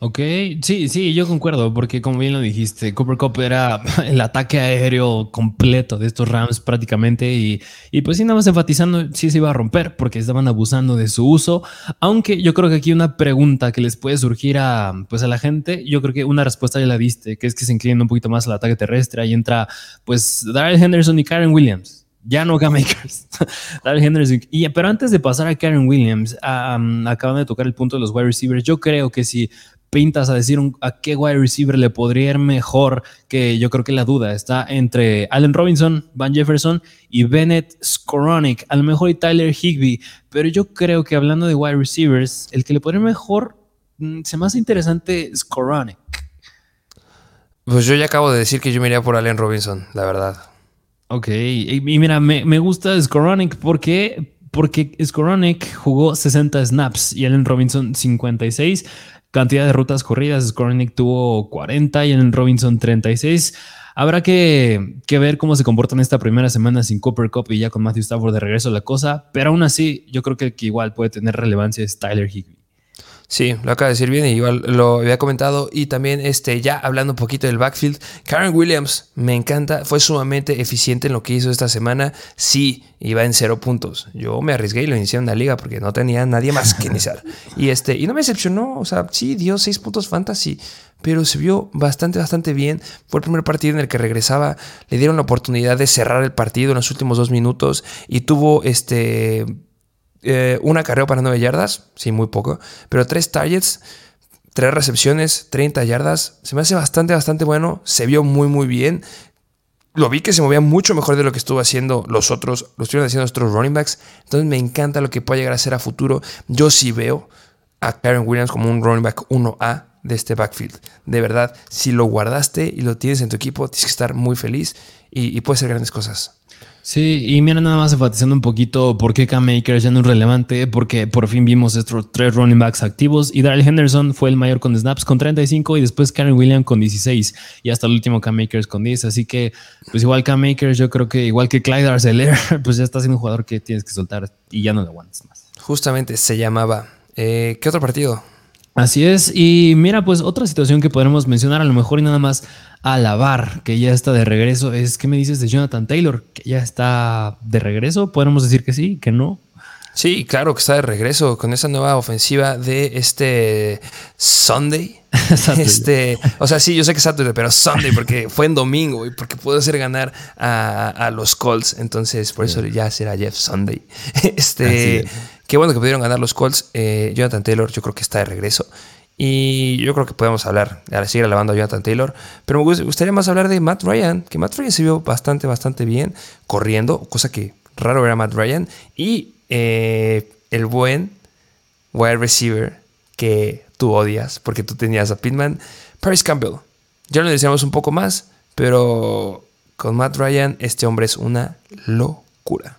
Ok, sí, sí, yo concuerdo, porque como bien lo dijiste, Cooper Cup era <laughs> el ataque aéreo completo de estos Rams prácticamente y, y pues sí, nada más enfatizando, sí se iba a romper porque estaban abusando de su uso, aunque yo creo que aquí una pregunta que les puede surgir a, pues a la gente, yo creo que una respuesta ya la diste, que es que se inclina un poquito más al ataque terrestre, ahí entra pues Darrell Henderson y Karen Williams ya no K-Makers. <laughs> Henderson. Y, pero antes de pasar a Karen Williams, acaban de tocar el punto de los wide receivers. Yo creo que si pintas a decir a qué wide receiver le podría ir mejor, que yo creo que la duda está entre Allen Robinson, Van Jefferson y Bennett Skoronik, a lo mejor y Tyler Higby, pero yo creo que hablando de wide receivers, el que le podría ir mejor mm, se me hace interesante Skoronik. Pues yo ya acabo de decir que yo me iría por Allen Robinson, la verdad. Ok, y, mira, me, me gusta Skoronik porque porque Skoronek jugó 60 snaps y Allen Robinson 56. Cantidad de rutas corridas, Skoronek tuvo 40 y Allen Robinson 36. Habrá que, que, ver cómo se comportan esta primera semana sin Cooper Cup y ya con Matthew Stafford de regreso a la cosa, pero aún así yo creo que, que igual puede tener relevancia es Tyler Higby. Sí, lo acaba de decir bien y igual lo había comentado. Y también, este, ya hablando un poquito del backfield, Karen Williams me encanta, fue sumamente eficiente en lo que hizo esta semana. Sí, iba en cero puntos. Yo me arriesgué y lo inicié en la liga porque no tenía nadie más que iniciar. <laughs> y, este, y no me decepcionó, o sea, sí, dio seis puntos fantasy, pero se vio bastante, bastante bien. Fue el primer partido en el que regresaba, le dieron la oportunidad de cerrar el partido en los últimos dos minutos y tuvo este eh, una carrera para 9 yardas, sí, muy poco, pero tres targets, tres recepciones, 30 yardas. Se me hace bastante, bastante bueno. Se vio muy, muy bien. Lo vi que se movía mucho mejor de lo que estuvo haciendo los otros, lo estuvieron haciendo nuestros running backs. Entonces me encanta lo que puede llegar a ser a futuro. Yo sí veo a Karen Williams como un running back 1A de este backfield. De verdad, si lo guardaste y lo tienes en tu equipo, tienes que estar muy feliz y, y puede ser grandes cosas. Sí, y mira, nada más enfatizando un poquito por qué Cam Akers ya no es relevante, porque por fin vimos estos tres running backs activos y Daryl Henderson fue el mayor con snaps con 35 y después Karen Williams con 16 y hasta el último Cam Akers con 10. Así que, pues igual Cam Akers, yo creo que igual que Clyde Arcelor, <laughs> pues ya está siendo un jugador que tienes que soltar y ya no lo aguantas más. Justamente se llamaba. Eh, ¿Qué otro partido? Así es, y mira, pues otra situación que podremos mencionar a lo mejor y nada más alabar que ya está de regreso es, ¿qué me dices de Jonathan Taylor? ¿Que ya está de regreso? ¿Podemos decir que sí, que no? Sí, claro que está de regreso con esa nueva ofensiva de este Sunday. <laughs> este, o sea, sí, yo sé que es Saturday, pero Sunday porque <laughs> fue en domingo y porque pudo hacer ganar a, los Colts. Entonces, por eso ya será Jeff Sunday. <laughs> Este, qué bueno que pudieron ganar los Colts. Eh, Jonathan Taylor, yo creo que está de regreso. Y yo creo que podemos hablar, ahora seguir alabando a Jonathan Taylor, pero me gustaría más hablar de Matt Ryan, que Matt Ryan se vio bastante, bastante bien corriendo, cosa que raro ver a Matt Ryan, y eh, el buen wide receiver que tú odias, porque tú tenías a Pitman, Paris Campbell. Ya lo decíamos un poco más, pero con Matt Ryan este hombre es una locura.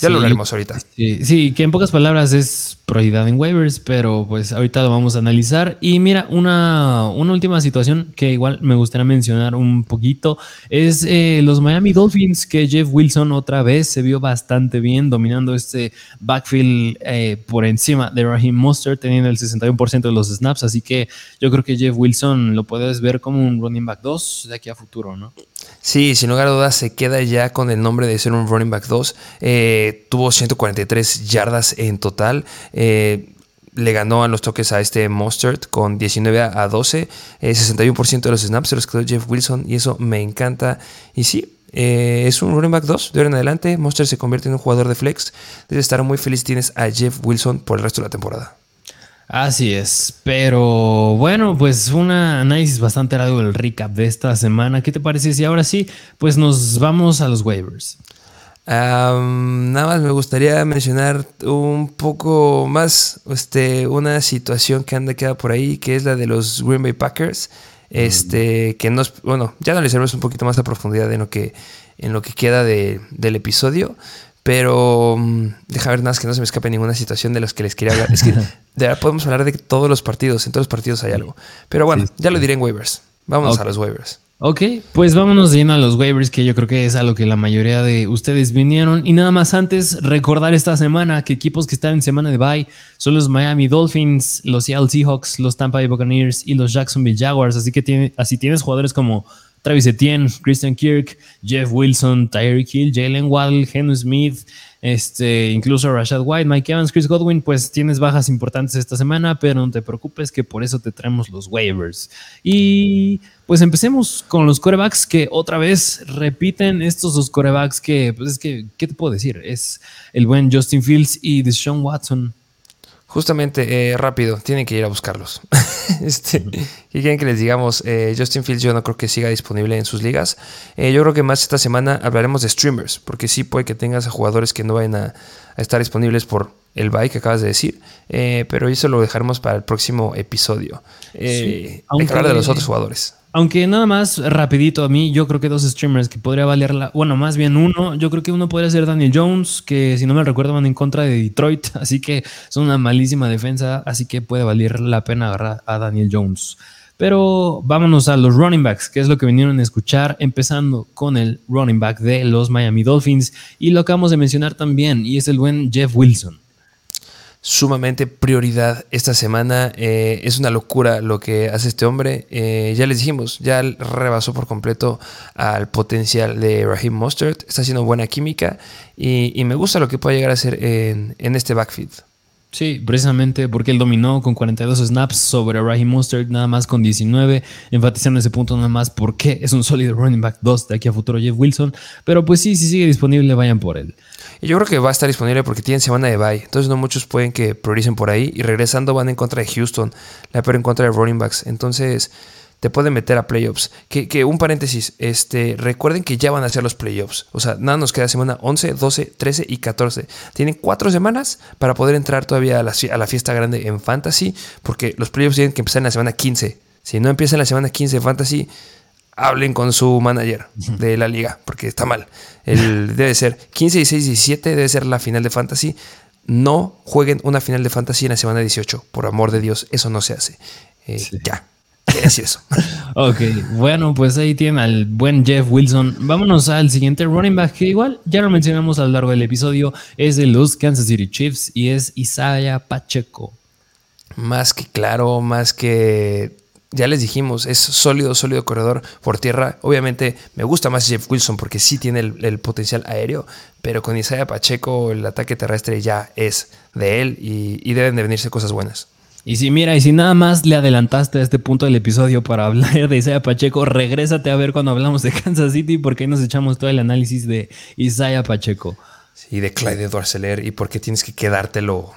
Ya lo hablaremos ahorita. Sí, sí, que en pocas palabras es prioridad en waivers, pero pues ahorita lo vamos a analizar. Y mira, una, una última situación que igual me gustaría mencionar un poquito es eh, los Miami Dolphins, que Jeff Wilson otra vez se vio bastante bien dominando este backfield eh, por encima de Raheem Monster, teniendo el 61% de los snaps. Así que yo creo que Jeff Wilson lo puedes ver como un running back 2 de aquí a futuro, ¿no? Sí, sin lugar a dudas se queda ya con el nombre de ser un running back 2. Eh, tuvo 143 yardas en total. Eh, le ganó a los toques a este Mustard con 19 a 12. 61% eh, de los snaps se los quedó Jeff Wilson y eso me encanta. Y sí, es un running back 2 de ahora en adelante. Mustard se convierte en un jugador de flex. Debe estar muy feliz. Tienes a Jeff Wilson por el resto de la temporada. Así es, pero bueno, pues un análisis bastante largo del recap de esta semana. ¿Qué te parece si ahora sí, pues nos vamos a los waivers? nada más me gustaría mencionar un poco más este, una situación que anda queda por ahí, que es la de los Green Bay Packers. Este, que nos, bueno, ya analizaremos un poquito más a profundidad en lo que, en lo que queda del episodio. Pero mm, deja ver nada más que no se me escape ninguna situación de los que les quería hablar. Es que <laughs> de verdad podemos hablar de todos los partidos. En todos los partidos hay algo. Pero bueno, ya lo diré en waivers. Vámonos a los waivers. Ok, pues vámonos de a los waivers, que yo creo que es a lo que la mayoría de ustedes vinieron. Y nada más antes, recordar esta semana que equipos que están en semana de bye son los Miami Dolphins, los Seattle Seahawks, los Tampa Bay Buccaneers y los Jacksonville Jaguars. Así que tiene, así tienes jugadores como Travis Etienne, Christian Kirk, Jeff Wilson, Tyreek Hill, Jalen Waddle, Henry Smith, este, incluso Rashad White, Mike Evans, Chris Godwin, pues tienes bajas importantes esta semana, pero no te preocupes que por eso te traemos los waivers. Y pues empecemos con los corebacks que otra vez repiten estos dos corebacks que, pues es que, ¿qué te puedo decir? Es el buen Justin Fields y Deshaun Watson. Justamente, eh, rápido, tienen que ir a buscarlos. <laughs> este, ¿Qué quieren que les digamos? Eh, Justin Fields yo no creo que siga disponible en sus ligas. Eh, yo creo que más esta semana hablaremos de streamers, porque sí puede que tengas a jugadores que no vayan a, estar disponibles por el bye que acabas de decir, pero eso lo dejaremos para el próximo episodio. hay que hablar de los otros jugadores. Aunque nada más rapidito a mí, yo creo que dos streamers que podría valer la... Bueno, más bien uno, yo creo que uno podría ser Daniel Jones, que si no me recuerdo van en contra de Detroit, <laughs> así que son una malísima defensa, así que puede valer la pena agarrar a Daniel Jones. Pero vámonos a los running backs, que es lo que vinieron a escuchar, empezando con el running back de los Miami Dolphins, y lo acabamos de mencionar también, y es el buen Jeff Wilson sumamente prioridad esta semana. Eh, es una locura lo que hace este hombre. Eh, ya les dijimos, ya rebasó por completo al potencial de Raheem Mostert. Está haciendo buena química y, me gusta lo que puede llegar a hacer en, este backfield. Sí, precisamente porque él dominó con 42 snaps sobre Raheem Mostert, nada más con 19, enfatizando ese punto nada más porque es un sólido running back 2 de aquí a futuro Jeff Wilson, pero pues sí, si sigue disponible, vayan por él. Y yo creo que va a estar disponible porque tienen semana de bye. Entonces no muchos pueden que prioricen por ahí. Y regresando van en contra de Houston. La peor en contra de running backs. Entonces te pueden meter a playoffs. Que, un paréntesis, este, recuerden que ya van a ser los playoffs. O sea, nada nos queda semana 11, 12, 13 y 14. Tienen cuatro semanas para poder entrar todavía a la, a la fiesta grande en Fantasy. Porque los playoffs tienen que empezar en la semana 15. Si no empieza en la semana 15 en Fantasy, hablen con su manager de la liga, porque está mal. El, <laughs> debe ser 15, 16, 17, debe ser la final de fantasy. No jueguen una final de fantasy en la semana 18, por amor de Dios, eso no se hace. Eh, ya, quiere decir eso. <laughs> ok, bueno, pues ahí tienen al buen Jeff Wilson. Vámonos al siguiente running back, que igual ya lo mencionamos a lo largo del episodio, es de los Kansas City Chiefs y es Isaiah Pacheco. Más que claro, más que ya les dijimos, es sólido, sólido corredor por tierra. Obviamente me gusta más Jeff Wilson porque sí tiene el, potencial aéreo, pero con Isaiah Pacheco el ataque terrestre ya es de él y, deben de venirse cosas buenas. Y si mira, y si nada más le adelantaste a este punto del episodio para <laughs> hablar de Isaiah Pacheco, regrésate a ver cuando hablamos de Kansas City porque ahí nos echamos todo el análisis de Isaiah Pacheco. Sí, de Clyde Dorseler y por qué tienes que quedártelo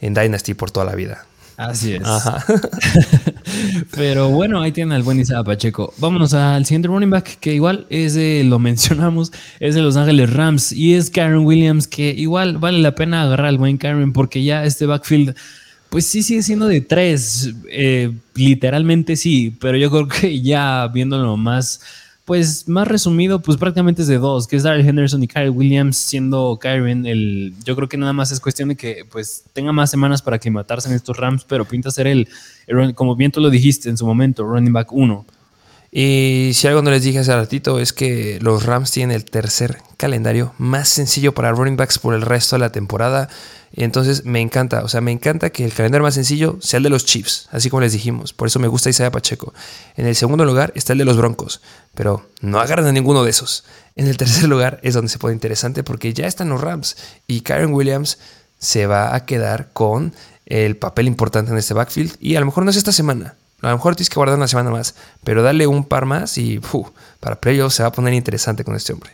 en Dynasty por toda la vida. Así es. <laughs> Pero bueno, ahí tiene al buen Isaiah Pacheco. Vámonos al siguiente running back, que igual es de, lo mencionamos, es de Los Ángeles Rams y es Karen Williams, que igual vale la pena agarrar al buen Karen porque ya este backfield, pues sí sigue siendo de tres, eh, literalmente sí, pero yo creo que ya viéndolo más pues más resumido, pues prácticamente es de dos, que es Darrell Henderson y Kyle Williams, siendo Kyron el, yo creo que nada más es cuestión de que pues tenga más semanas para aclimatarse en estos Rams, pero pinta ser el, como bien tú lo dijiste en su momento, running back uno. Y si algo no les dije hace ratito es que los Rams tienen el tercer calendario más sencillo para running backs por el resto de la temporada. Entonces me encanta, o sea, me encanta que el calendario más sencillo sea el de los Chiefs, así como les dijimos. Por eso me gusta Isaiah Pacheco. En el segundo lugar está el de los Broncos, pero no agarran a ninguno de esos. En el tercer <laughs> lugar es donde se pone interesante porque ya están los Rams y Karen Williams se va a quedar con el papel importante en este backfield y a lo mejor no es esta semana, a lo mejor tienes que guardar una semana más, pero dale un par más y para playoffs se va a poner interesante con este hombre.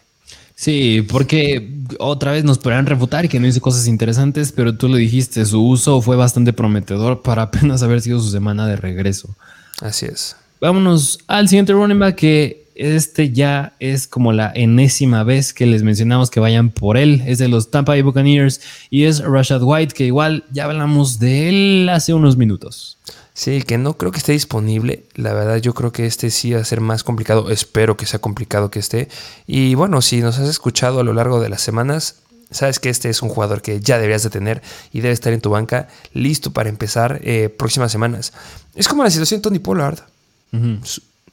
Sí, porque otra vez nos podrán refutar que no hizo cosas interesantes, pero tú lo dijiste, su uso fue bastante prometedor para apenas haber sido su semana de regreso. Así es. Vámonos al siguiente running back que este ya es como la enésima vez que les mencionamos que vayan por él. Es de los Tampa Bay Buccaneers y es Rashad White, que igual ya hablamos de él hace unos minutos. Sí, que no creo que esté disponible. La verdad, yo creo que este sí va a ser más complicado. Espero que sea complicado que esté. Y bueno, si nos has escuchado a lo largo de las semanas, sabes que este es un jugador que ya deberías de tener y debe estar en tu banca listo para empezar eh, próximas semanas. Es como la situación de Tony Pollard.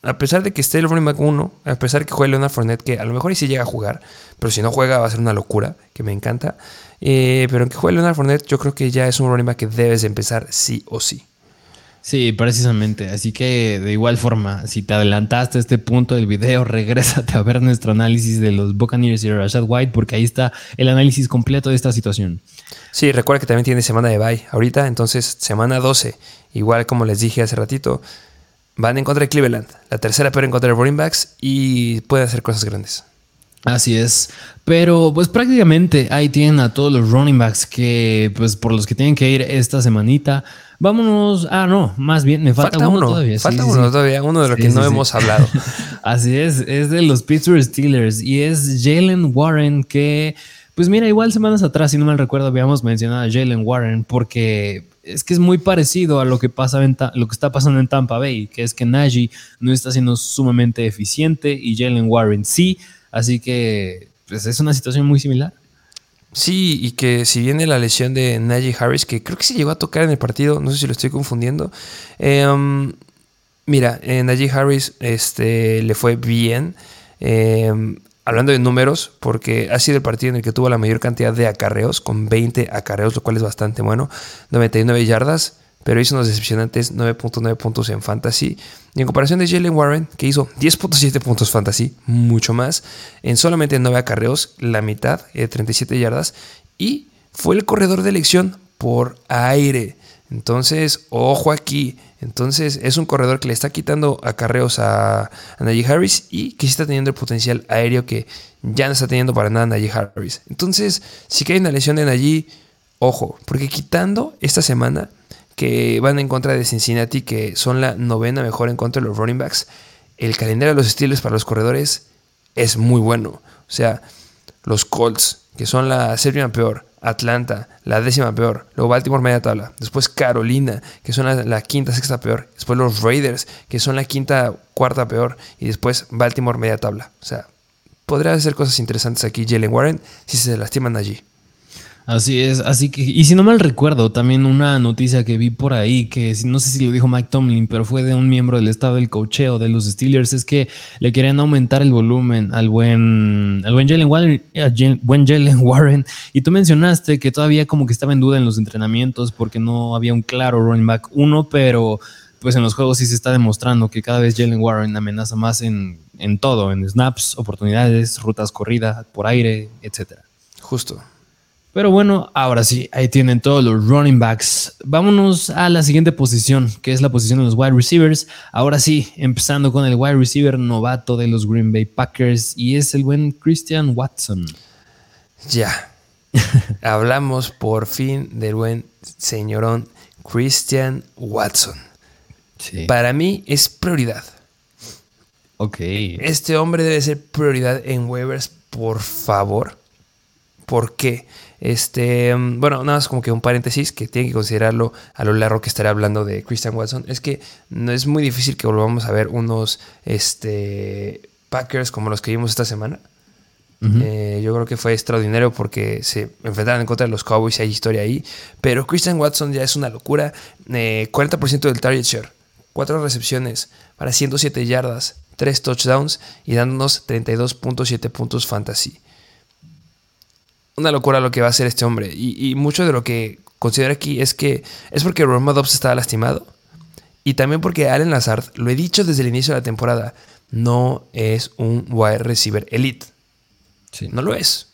A pesar de que esté el running back 1, a pesar de que juegue Leonard Fournette, que a lo mejor sí llega a jugar, pero si no juega va a ser una locura, que me encanta. Eh, pero aunque juegue Leonard Fournette, yo creo que ya es un running back que debes de empezar sí o sí. Sí, precisamente. Así que de igual forma, si te adelantaste a este punto del video, <laughs> regrésate a ver nuestro análisis de los Buccaneers y Rashad White, porque ahí está el análisis completo de esta situación. Sí, recuerda que también tiene semana de bye ahorita, entonces semana 12, igual como les dije hace ratito, van en contra de Cleveland, la tercera peor en contra de running y pueden hacer cosas grandes. Así es, pero pues prácticamente ahí tienen a todos los running backs que pues por los que tienen que ir esta semanita. Vámonos. Ah, no, más bien me falta, uno, todavía. Falta uno todavía, uno de los que no hemos hablado. <laughs> Así es, es de los Pittsburgh Steelers y es Jalen Warren que, pues mira, igual semanas atrás, si no mal recuerdo, habíamos mencionado a Jalen Warren porque es que es muy parecido a lo que, pasa en lo que está pasando en Tampa Bay, que es que Najee no está siendo sumamente eficiente y Jalen Warren sí, así que pues, es una situación muy similar. Sí, y que si viene la lesión de Najee Harris, que creo que se llegó a tocar en el partido, no sé si lo estoy confundiendo. Em, mira, eh, Najee Harris este, le fue bien. Em, hablando de números, porque ha sido el partido en el que tuvo la mayor cantidad de acarreos, con 20 acarreos, lo cual es bastante bueno. 99 yardas, pero hizo unos decepcionantes 9.9 puntos en fantasy. Y en comparación de Jalen Warren, que hizo 10.7 puntos fantasy, mucho más, en solamente 9 acarreos, la mitad, de 37 yardas, y fue el corredor de elección por aire. Entonces, ojo aquí. Entonces, es un corredor que le está quitando acarreos a, a Najee Harris y que sí está teniendo el potencial aéreo que ya no está teniendo para nada Najee Harris. Entonces, si hay una lesión de Najee, ojo, porque quitando esta semana que van en contra de Cincinnati, que son la novena mejor en contra de los running backs, el calendario de los estilos para los corredores es muy bueno. O sea, los Colts, que son la séptima peor, Atlanta, la décima peor, luego Baltimore media tabla, después Carolina, que son la, quinta, sexta peor, después los Raiders, que son la quinta, cuarta peor, y después Baltimore media tabla. O sea, podría hacer cosas interesantes aquí Jalen Warren si se lastiman allí. Así es, así que, y si no mal recuerdo, también una noticia que vi por ahí, que no sé si lo dijo Mike Tomlin, pero fue de un miembro del estado del cocheo de los Steelers, es que le querían aumentar el volumen al buen, al buen Jalen Warren, buen Jalen Warren, y tú mencionaste que todavía como que estaba en duda en los entrenamientos porque no había un claro running back uno, pero pues en los juegos sí se está demostrando que cada vez Jalen Warren amenaza más en, en todo, en snaps, oportunidades, rutas corridas, por aire, etcétera. Justo. Pero bueno, ahora sí, ahí tienen todos los running backs. Vámonos a la siguiente posición, que es la posición de los wide receivers. Ahora sí, empezando con el wide receiver novato de los Green Bay Packers y es el buen Christian Watson. Ya. <laughs> Hablamos por fin del buen señorón Christian Watson. Para mí es prioridad. Ok. Este hombre debe ser prioridad en waivers, por favor. ¿Por qué? Este, bueno, nada más como que un paréntesis que tiene que considerarlo a lo largo que estaré hablando de Christian Watson. Es que no es muy difícil que volvamos a ver unos este, Packers como los que vimos esta semana. Eh, yo creo que fue extraordinario porque se enfrentaron en contra de los Cowboys y hay historia ahí. Pero Christian Watson ya es una locura. 40% eh, del target share, 4 recepciones para 107 yardas, 3 touchdowns y dándonos 32.7 puntos fantasy una locura lo que va a hacer este hombre. Y, mucho de lo que considero aquí es que es porque Romeo Dobbs estaba lastimado. Y también porque Allen Lazard, lo he dicho desde el inicio de la temporada, no es un wide receiver elite. No lo es.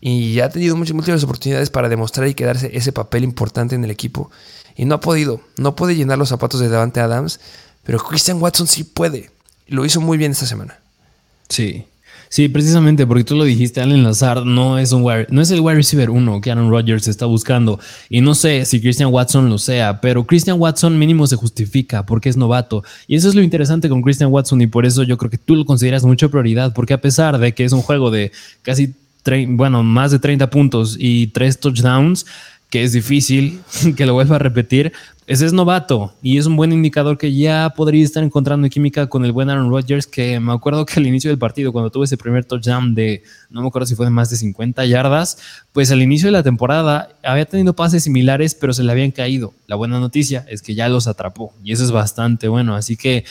Y ya ha tenido muchas múltiples oportunidades para demostrar y quedarse ese papel importante en el equipo. Y no ha podido. No puede llenar los zapatos de Davante Adams. Pero Christian Watson sí puede. Lo hizo muy bien esta semana. Sí. Sí, precisamente porque tú lo dijiste, Allen Lazard no es un no es el wide receiver uno que Aaron Rodgers está buscando. Y no sé si Christian Watson lo sea, pero Christian Watson mínimo se justifica porque es novato. Y eso es lo interesante con Christian Watson y por eso yo creo que tú lo consideras mucha prioridad, porque a pesar de que es un juego de casi, bueno, más de 30 puntos y 3 touchdowns, que es difícil <laughs> que lo vuelva a repetir, ese es novato y es un buen indicador que ya podría estar encontrando química con el buen Aaron Rodgers, que me acuerdo que al inicio del partido, cuando tuve ese primer touchdown de, no me acuerdo si fue de más de 50 yardas, pues al inicio de la temporada había tenido pases similares, pero se le habían caído. La buena noticia es que ya los atrapó y eso es bastante bueno, así que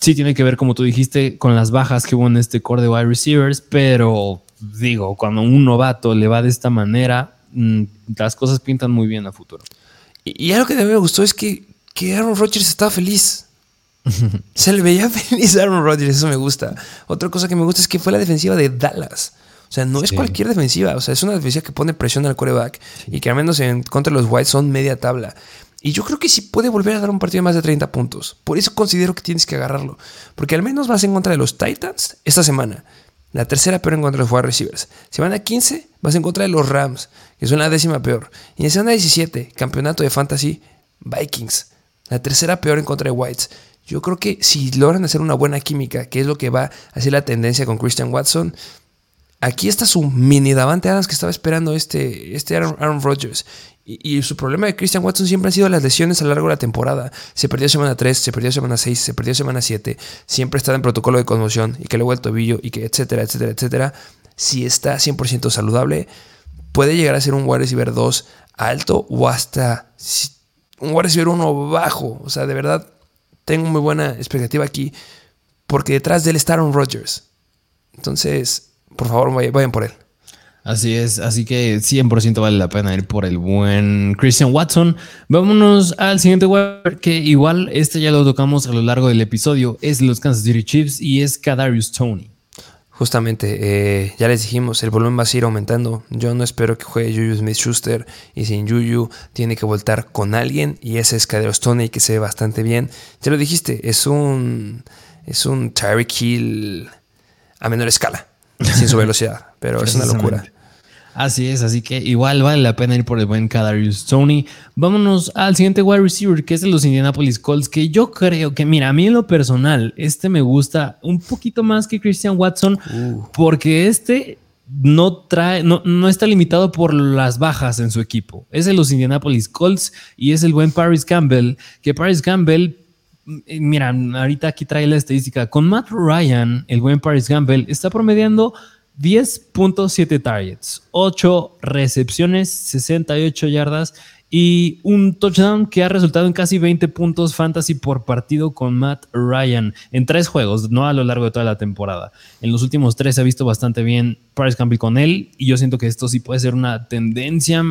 sí tiene que ver, como tú dijiste, con las bajas que hubo en este core de wide receivers, pero digo, cuando un novato le va de esta manera, las cosas pintan muy bien a futuro. Y, algo que también me gustó es que, que Aaron Rodgers estaba feliz. <laughs> Se le veía <laughs> feliz a Aaron Rodgers, eso me gusta. Otra cosa que me gusta es que fue la defensiva de Dallas. O sea, no es cualquier defensiva. O sea, es una defensiva que pone presión al quarterback y que al menos en contra de los Whites son media tabla. Y yo creo que sí puede volver a dar un partido de más de 30 puntos. Por eso considero que tienes que agarrarlo. Porque al menos vas en contra de los Titans esta semana. La tercera peor en contra de los wide receivers. Semana 15 vas en contra de los Rams, que son la décima peor. Y en semana 17, campeonato de fantasy, Vikings. La tercera peor en contra de Whites. Yo creo que si logran hacer una buena química, que es lo que va a ser la tendencia con Christian Watson, aquí está su mini Davante Adams que estaba esperando este, este Aaron Rodgers. Y, su problema de Christian Watson siempre han sido las lesiones a lo largo de la temporada. Se perdió semana 3, se perdió semana 6, se perdió semana 7. Siempre está en protocolo de conmoción y que luego el tobillo y que etcétera, etcétera, etcétera. Si está 100% saludable, puede llegar a ser un wide receiver 2 alto o hasta un wide receiver 1 bajo. O sea, de verdad, tengo muy buena expectativa aquí porque detrás de él está Aaron Rodgers. Entonces, por favor, vayan por él. Así es, así que 100% vale la pena ir por el buen Christian Watson. Vámonos al siguiente web, que igual este ya lo tocamos a lo largo del episodio, es los Kansas City Chiefs y es Kadarius Tony. Justamente, eh, ya les dijimos, el volumen va a seguir aumentando. Yo no espero que juegue Juju Smith Schuster y sin Juju tiene que voltar con alguien y ese es Kadarius Tony que se ve bastante bien. Ya lo dijiste, es un, es un Tyreek Hill a menor escala, sin su <laughs> velocidad, pero es una locura. Así es, así que igual vale la pena ir por el buen Kadarius Tony. Vámonos al siguiente wide receiver, que es de los Indianapolis Colts, que yo creo que, mira, a mí en lo personal, este me gusta un poquito más que Christian Watson, uh. porque este no trae, no, no, está limitado por las bajas en su equipo. Es de los Indianapolis Colts y es el buen Paris Campbell, que Paris Campbell eh, mira, ahorita aquí trae la estadística. Con Matt Ryan, el buen Paris Campbell, está promediando 10.7 targets, 8 recepciones, 68 yardas y un touchdown que ha resultado en casi 20 puntos fantasy por partido con Matt Ryan en tres juegos, no a lo largo de toda la temporada. En los últimos tres se ha visto bastante bien Price Campbell con él y yo siento que esto sí puede ser una tendencia.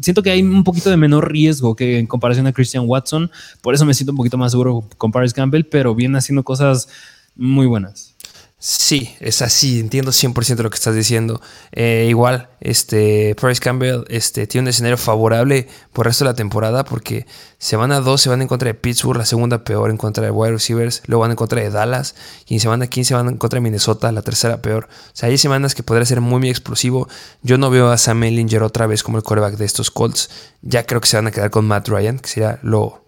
Siento que hay un poquito de menor riesgo que en comparación a Christian Watson, por eso me siento un poquito más seguro con Paris Campbell, pero viene haciendo cosas muy buenas. Sí, es así, entiendo 100% lo que estás diciendo. Eh, igual, este, Price Campbell este, tiene un escenario favorable por el resto de la temporada porque se van a dos, se van en contra de Pittsburgh, la segunda peor en contra de wide receivers, luego van en contra de Dallas y en semana 15 van en contra de Minnesota, la tercera peor. O sea, hay semanas que podría ser muy, muy explosivo. Yo no veo a Sam Ellinger otra vez como el quarterback de estos Colts. Ya creo que se van a quedar con Matt Ryan, que sería lo,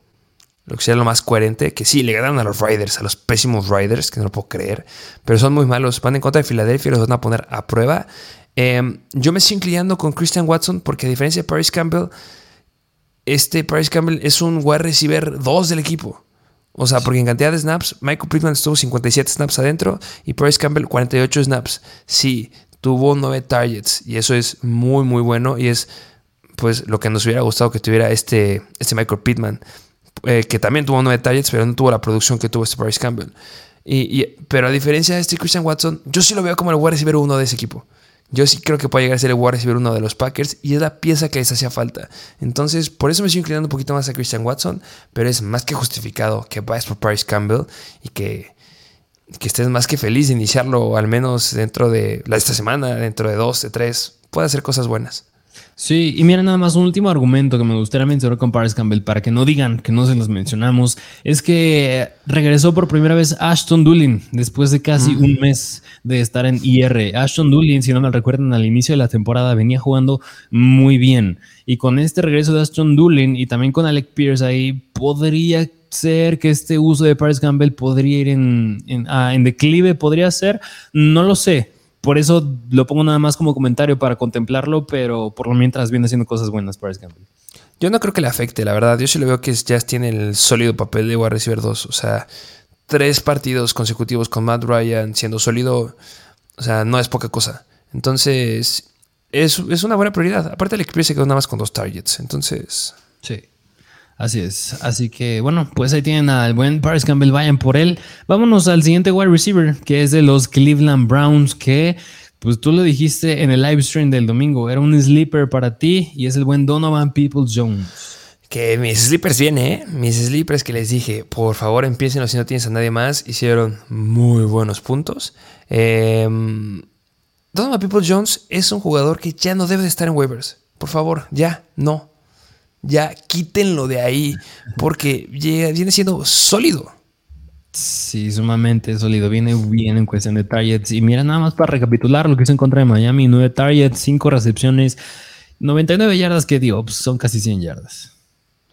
lo que sería lo más coherente, que sí, le ganaron a los Riders, a los pésimos Riders, que no lo puedo creer, pero son muy malos, van en contra de Filadelfia los van a poner a prueba. Em, yo me estoy inclinando con Christian Watson porque a diferencia de Paris Campbell, este Paris Campbell es un wide receiver 2 del equipo. O sea, porque en cantidad de snaps, Michael Pittman estuvo 57 snaps adentro y Paris Campbell 48 snaps. Sí, tuvo 9 targets y eso es muy, muy bueno y es pues lo que nos hubiera gustado que tuviera este, este Michael Pittman. Eh, que también tuvo nueve targets, pero no tuvo la producción que tuvo este Bryce Campbell. Y, pero a diferencia de este Christian Watson, yo sí lo veo como el wide receiver uno de ese equipo. Yo sí creo que puede llegar a ser el wide receiver uno de los Packers y es la pieza que les hacía falta. Entonces, por eso me estoy inclinando un poquito más a Christian Watson, pero es más que justificado que vayas por Bryce Campbell y que, que estés más que feliz de iniciarlo, al menos dentro de esta semana, dentro de dos, de tres. Puede hacer cosas buenas. Sí, y mira nada más un último argumento que me gustaría mencionar con Paris Campbell para que no digan que no se los mencionamos, es que regresó por primera vez Ashton Doolin después de casi un mes de estar en IR. Ashton Doolin, si no me recuerdan, al inicio de la temporada venía jugando muy bien. Y con este regreso de Ashton Doolin y también con Alec Pierce ahí podría ser que este uso de Paris Campbell podría ir en, en, ah, en declive, podría ser, no lo sé por eso lo pongo nada más como comentario para contemplarlo, pero por lo mientras viene haciendo cosas buenas para Campbell. Yo no creo que le afecte, la verdad. Yo sí lo veo que ya tiene el sólido papel de wide receiver 2. O sea, tres partidos consecutivos con Matt Ryan siendo sólido, o sea, no es poca cosa. Entonces, es, es una buena prioridad. Aparte, el equipo se quedó nada más con dos targets. Entonces. Sí. Así es. Así que bueno, pues ahí tienen al buen Paris Campbell, vayan por él. Vámonos al siguiente wide receiver, que es de los Cleveland Browns, que pues tú lo dijiste en el live stream del domingo, era un sleeper para ti y es el buen Donovan Peoples Jones. Que mis sleepers vienen, ¿eh? Mis sleepers que les dije, por favor empiecen si no tienes a nadie más, hicieron muy buenos puntos. Em, Donovan Peoples Jones es un jugador que ya no debe de estar en waivers. Por favor, ya, no. Ya quítenlo de ahí porque viene siendo sólido. Sí, sumamente sólido. Viene bien en cuestión de targets. Y mira, nada más para recapitular lo que hizo en contra de Miami: 9 targets, 5 recepciones, 99 yardas que dio, pues son casi 100 yardas.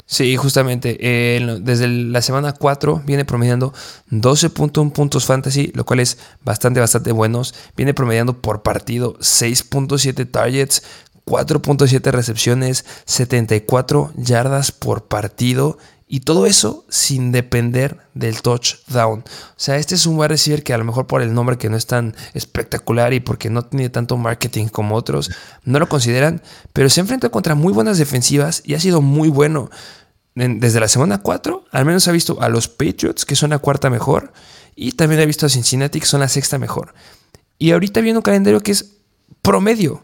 Sí, justamente. Eh, desde la semana 4 viene promediando 12.1 puntos fantasy, lo cual es bastante, bastante buenos. Viene promediando por partido 6.7 targets, 4.7 recepciones, 74 yardas por partido y todo eso sin depender del touchdown. O sea, este es un wide receiver que a lo mejor por el nombre que no es tan espectacular y porque no tiene tanto marketing como otros, no lo consideran, pero se enfrenta contra muy buenas defensivas y ha sido muy bueno. Desde la semana 4, al menos ha visto a los Patriots, que son la cuarta mejor, y también ha visto a Cincinnati, que son la sexta mejor. Y ahorita viene un calendario que es promedio.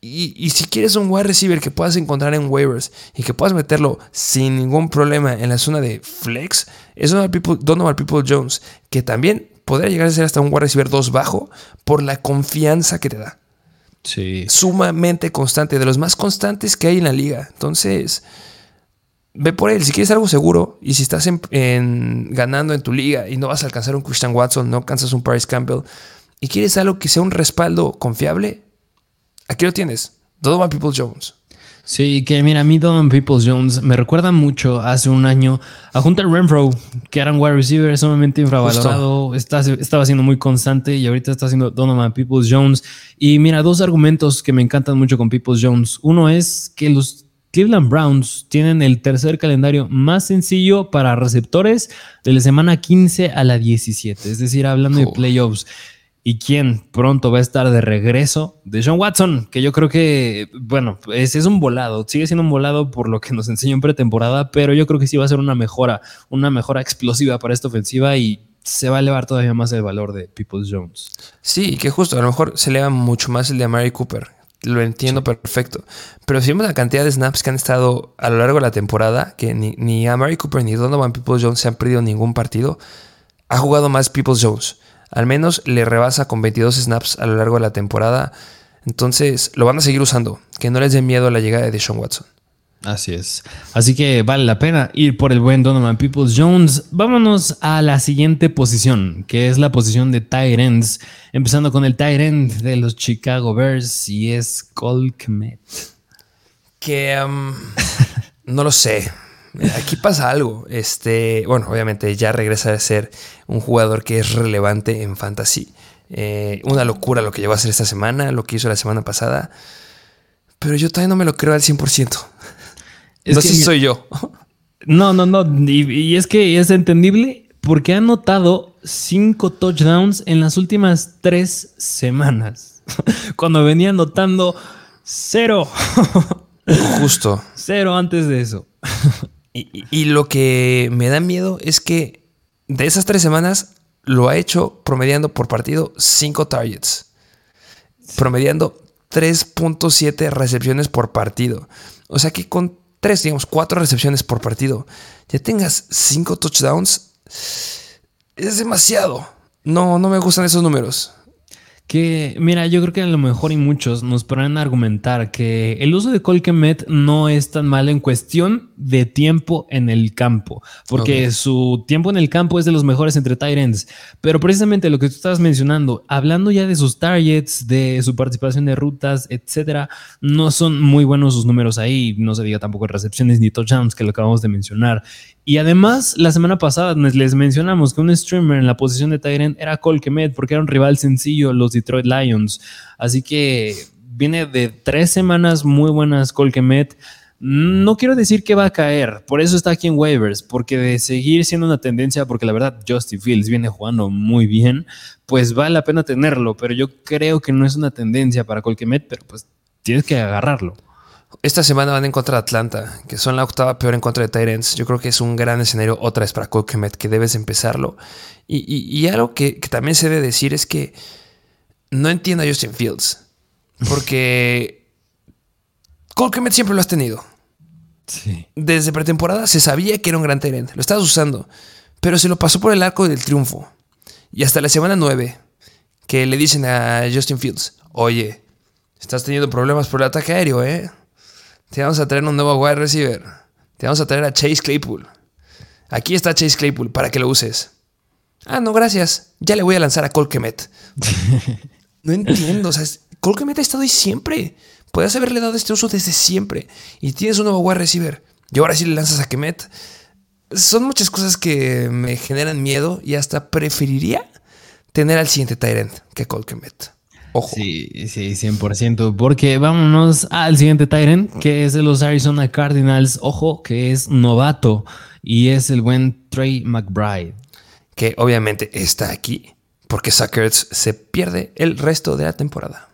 Y, si quieres un wide receiver que puedas encontrar en waivers y que puedas meterlo sin ningún problema en la zona de flex, es Donovan People, Donovan People Jones, que también podría llegar a ser hasta un wide receiver 2 bajo por la confianza que te da. Sí. Sumamente constante, de los más constantes que hay en la liga. Entonces, ve por él. Si quieres algo seguro y si estás en, ganando en tu liga y no vas a alcanzar un Christian Watson, no alcanzas un Paris Campbell y quieres algo que sea un respaldo confiable, Aquí lo tienes. Donovan People Jones. Sí, que mira, a mí Donovan Peoples Jones me recuerda mucho hace un año a Hunter Renfro, que era un wide receiver sumamente infravalorado, estaba siendo muy constante y ahorita está haciendo Donovan Peoples Jones. Y mira, dos argumentos que me encantan mucho con Peoples Jones. Uno es que los Cleveland Browns tienen el tercer calendario más sencillo para receptores de la semana 15 a la 17, es decir, hablando de playoffs y quién pronto va a estar de regreso de John Watson, que yo creo que, bueno, es, es, un volado, sigue siendo un volado por lo que nos enseñó en pretemporada, pero yo creo que sí va a ser una mejora, una mejora explosiva para esta ofensiva y se va a elevar todavía más el valor de Peoples Jones. Sí, que justo, a lo mejor se eleva mucho más el de Mary Cooper, lo entiendo perfecto, pero si vemos la cantidad de snaps que han estado a lo largo de la temporada, que ni, ni a Mary Cooper ni Donovan Peoples Jones se han perdido ningún partido, ha jugado más Peoples Jones. Al menos le rebasa con 22 snaps a lo largo de la temporada. Entonces lo van a seguir usando. Que no les dé miedo a la llegada de Deshaun Watson. Así es. Así que vale la pena ir por el buen Donovan Peoples Jones. Vámonos a la siguiente posición, que es la posición de tight ends. Empezando con el tight end de los Chicago Bears y es Cole Kmet. Que um, <laughs> no lo sé. Aquí pasa algo. Este, bueno, obviamente ya regresa a ser un jugador que es relevante en fantasy. Eh, una locura lo que llegó a hacer esta semana, lo que hizo la semana pasada. Pero yo todavía no me lo creo al 100%. Es no sé si soy yo. No, no, no. Y, es que es entendible porque ha anotado cinco touchdowns en las últimas tres semanas. <laughs> Cuando venía anotando cero. Justo. <laughs> Cero antes de eso. <laughs> Y, lo que me da miedo es que de esas tres semanas lo ha hecho promediando por partido cinco targets. Promediando 3.7 recepciones por partido. O sea que con tres, digamos, cuatro recepciones por partido, ya tengas cinco touchdowns, es demasiado. No, no me gustan esos números. Que, mira, yo creo que a lo mejor y muchos nos podrán argumentar que el uso de Colquemet no es tan mal en cuestión de tiempo en el campo, porque su tiempo en el campo es de los mejores entre Tyrants. Pero precisamente lo que tú estabas mencionando, hablando ya de sus targets, de su participación de rutas, etcétera, no son muy buenos sus números ahí. No se diga tampoco recepciones ni touchdowns, que lo acabamos de mencionar. Y además, la semana pasada les mencionamos que un streamer en la posición de Tyrant era Colquemet, porque era un rival sencillo, los Detroit Lions. Así que viene de tres semanas muy buenas Colquemet. No quiero decir que va a caer, por eso está aquí en waivers, porque de seguir siendo una tendencia, porque la verdad Justin Fields viene jugando muy bien, pues vale la pena tenerlo, pero yo creo que no es una tendencia para Colquemet, pero pues tienes que agarrarlo. Esta semana van en contra de Atlanta, que son la octava peor en contra de Tyrants. Yo creo que es un gran escenario otra vez para Colquemet, que debes empezarlo. Y, algo que, también se debe decir es que no entiendo a Justin Fields. Porque <laughs> Colquemet siempre lo has tenido. Sí. Desde pretemporada se sabía que era un gran Tyrant. Lo estabas usando. Pero se lo pasó por el arco del triunfo. Y hasta la semana 9, que le dicen a Justin Fields, oye, estás teniendo problemas por el ataque aéreo, ¿eh? Te vamos a traer un nuevo wide receiver. Te vamos a traer a Chase Claypool. Aquí está Chase Claypool para que lo uses. Ah, no, gracias. Ya le voy a lanzar a Colquemet. <laughs> no entiendo. O sea, Colquemet ha estado ahí siempre. Puedes haberle dado este uso desde siempre. Y tienes un nuevo wide receiver. Y ahora sí le lanzas a Kemet. Son muchas cosas que me generan miedo y hasta preferiría tener al siguiente Tyrant que Colquemet. Ojo. Sí, sí, 100%. Porque vámonos al siguiente Tyrant, que es de los Arizona Cardinals. Ojo, que es novato y es el buen Trey McBride. Que obviamente está aquí porque Suckers se pierde el resto de la temporada.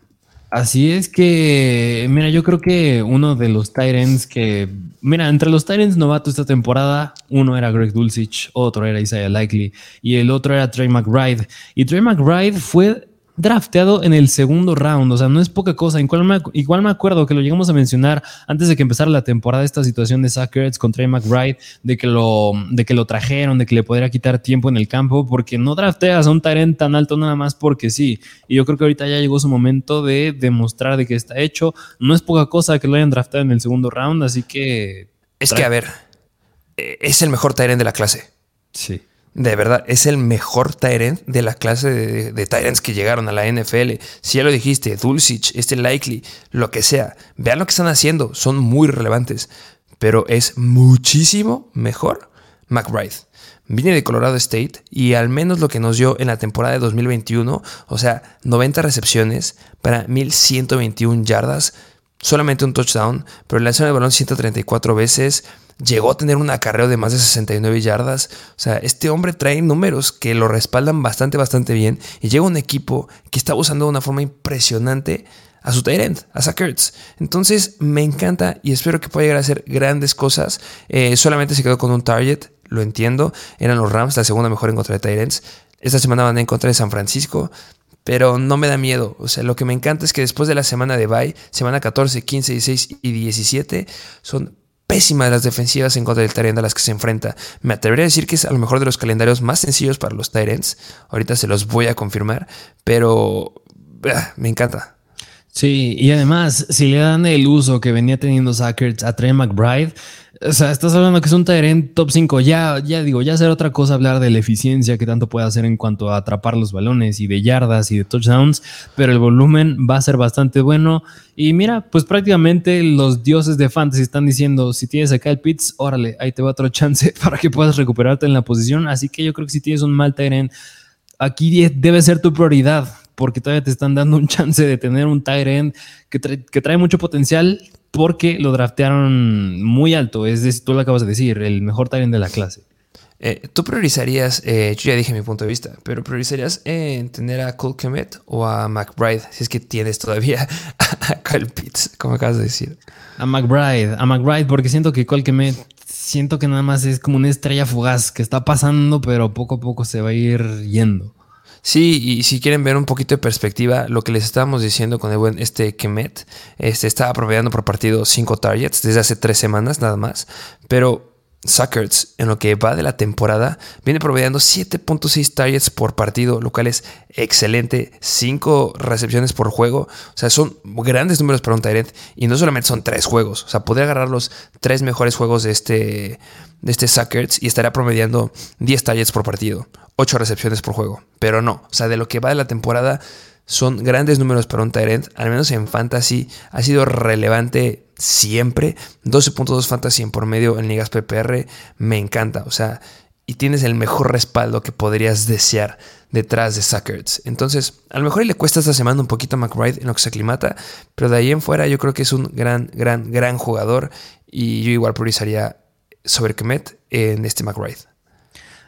Así es que, mira, yo creo que uno de los Tyrants que, mira, entre los Tyrants novatos esta temporada, uno era Greg Dulcich, otro era Isaiah Likely y el otro era Trey McBride. Y Trey McBride fue drafteado en el segundo round, o sea, no es poca cosa. Igual me, igual me acuerdo que lo llegamos a mencionar antes de que empezara la temporada, esta situación de Sackers con Trey McBride, de que, lo, de que lo trajeron, de que le podría quitar tiempo en el campo, porque no drafteas a un Tyrant tan alto nada más porque sí. Y yo creo que ahorita ya llegó su momento de demostrar de que está hecho. No es poca cosa que lo hayan drafteado en el segundo round, así que... Es que, a ver, eh, es el mejor Tyrant de la clase. Sí. De verdad, es el mejor Tyrant de la clase de, Tyrants que llegaron a la NFL. Si ya lo dijiste, Dulcich, este Likely, lo que sea. Vean lo que están haciendo, son muy relevantes. Pero es muchísimo mejor McBride. Viene de Colorado State y al menos lo que nos dio en la temporada de 2021, o sea, 90 recepciones para 1121 yardas, solamente un touchdown, pero lanzó el balón 134 veces llegó a tener un acarreo de más de 69 yardas. O sea, este hombre trae números que lo respaldan bastante, bastante bien. Y llega un equipo que está usando de una forma impresionante a su Tyrant, a Zach Entonces me encanta y espero que pueda llegar a hacer grandes cosas. Eh, solamente se quedó con un target, lo entiendo. Eran los Rams, la segunda mejor en contra de Tyrants. Esta semana van en contra de San Francisco pero no me da miedo. O sea, lo que me encanta es que después de la semana de bye, semana 14, 15, 16 y 17, son pésimas las defensivas en contra del Tyrant a las que se enfrenta. Me atrevería a decir que es a lo mejor de los calendarios más sencillos para los Tyrants. Ahorita se los voy a confirmar, pero ah, me encanta. Sí, y además, si le dan el uso que venía teniendo Sackers a Trey McBride, o sea, estás hablando que es un Tyrant top 5. Ya, ya digo, ya será otra cosa hablar de la eficiencia que tanto puede hacer en cuanto a atrapar los balones y de yardas y de touchdowns, pero el volumen va a ser bastante bueno. Y mira, pues prácticamente los dioses de fantasy están diciendo: si tienes acá el Pitts, órale, ahí te va otro chance <laughs> para que puedas recuperarte en la posición. Así que yo creo que si tienes un mal Tyrant, aquí debe ser tu prioridad porque todavía te están dando un chance de tener un tight que, que trae mucho potencial, porque lo draftearon muy alto. Es decir, tú lo acabas de decir, el mejor talent de la clase. Eh, tú priorizarías, eh, yo ya dije mi punto de vista, pero priorizarías en tener a Cole Kemet o a McBride, si es que tienes todavía <laughs> a Kyle Pitts, como acabas de decir. A McBride, a McBride, porque siento que Cole Kemet, siento que nada más es como una estrella fugaz que está pasando, pero poco a poco se va a ir yendo. Sí, y si quieren ver un poquito de perspectiva, lo que les estábamos diciendo con el buen este Kemet, este estaba promediando por partido cinco targets desde hace tres semanas nada más, pero Suckers, en lo que va de la temporada, viene promediando 7.6 targets por partido, lo cual es excelente. 5 recepciones por juego. O sea, son grandes números para un Tyrant. Y no solamente son 3 juegos. O sea, podría agarrar los 3 mejores juegos de este, de este Suckers y estaría promediando 10 targets por partido. 8 recepciones por juego. Pero no. O sea, de lo que va de la temporada, son grandes números para un Tyrant. Al menos en Fantasy ha sido relevante siempre. 12.2 fantasy en por medio en ligas PPR. Me encanta. O sea, y tienes el mejor respaldo que podrías desear detrás de Suckers. Entonces, a lo mejor le cuesta esta semana un poquito a McBride en lo que se aclimata, pero de ahí en fuera yo creo que es un gran, gran, gran jugador y yo igual priorizaría sobre Kemet en este McBride.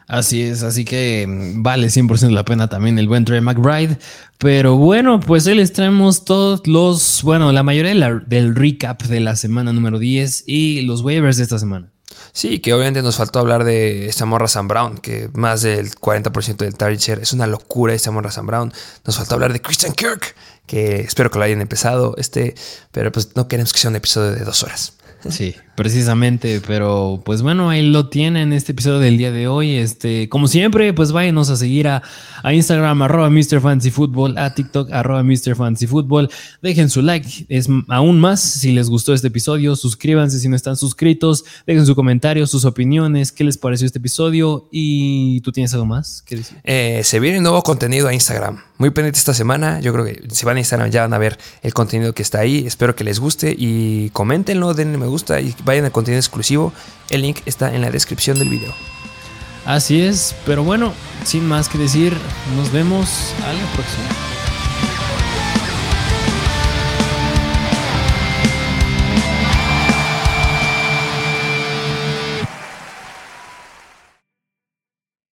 Así es, así que mm, vale 100% la pena también el buen Trey McBride. Pero bueno, pues hoy les traemos todos los, bueno, la mayoría del recap de la semana número 10 y los waivers de esta semana. Sí, que obviamente nos faltó hablar de esta morra Sam Brown, que más del 40% del target share es una locura esta morra Sam Brown. Nos faltó hablar de Christian Kirk, que espero que lo hayan empezado, este, pero pues no queremos que sea un episodio de dos horas. <laughs> Sí, precisamente, pero pues bueno, ahí lo tienen este episodio del día de hoy. Este, como siempre, pues váyanos a seguir a, Instagram, arroba Mr. Fancy Football, a TikTok, arroba Mr. Fancy Football. Dejen su like, es aún más si les gustó este episodio. Suscríbanse si no están suscritos, dejen su comentario, sus opiniones, qué les pareció este episodio. ¿Y tú tienes algo más que decir? Eh, se viene nuevo contenido a Instagram. Muy pendiente esta semana. Yo creo que si van a Instagram ya van a ver el contenido que está ahí. Espero que les guste y coméntenlo, denle gusta y vayan a contenido exclusivo. El link está en la descripción del video. Así es, pero bueno, sin más que decir, nos vemos a la próxima.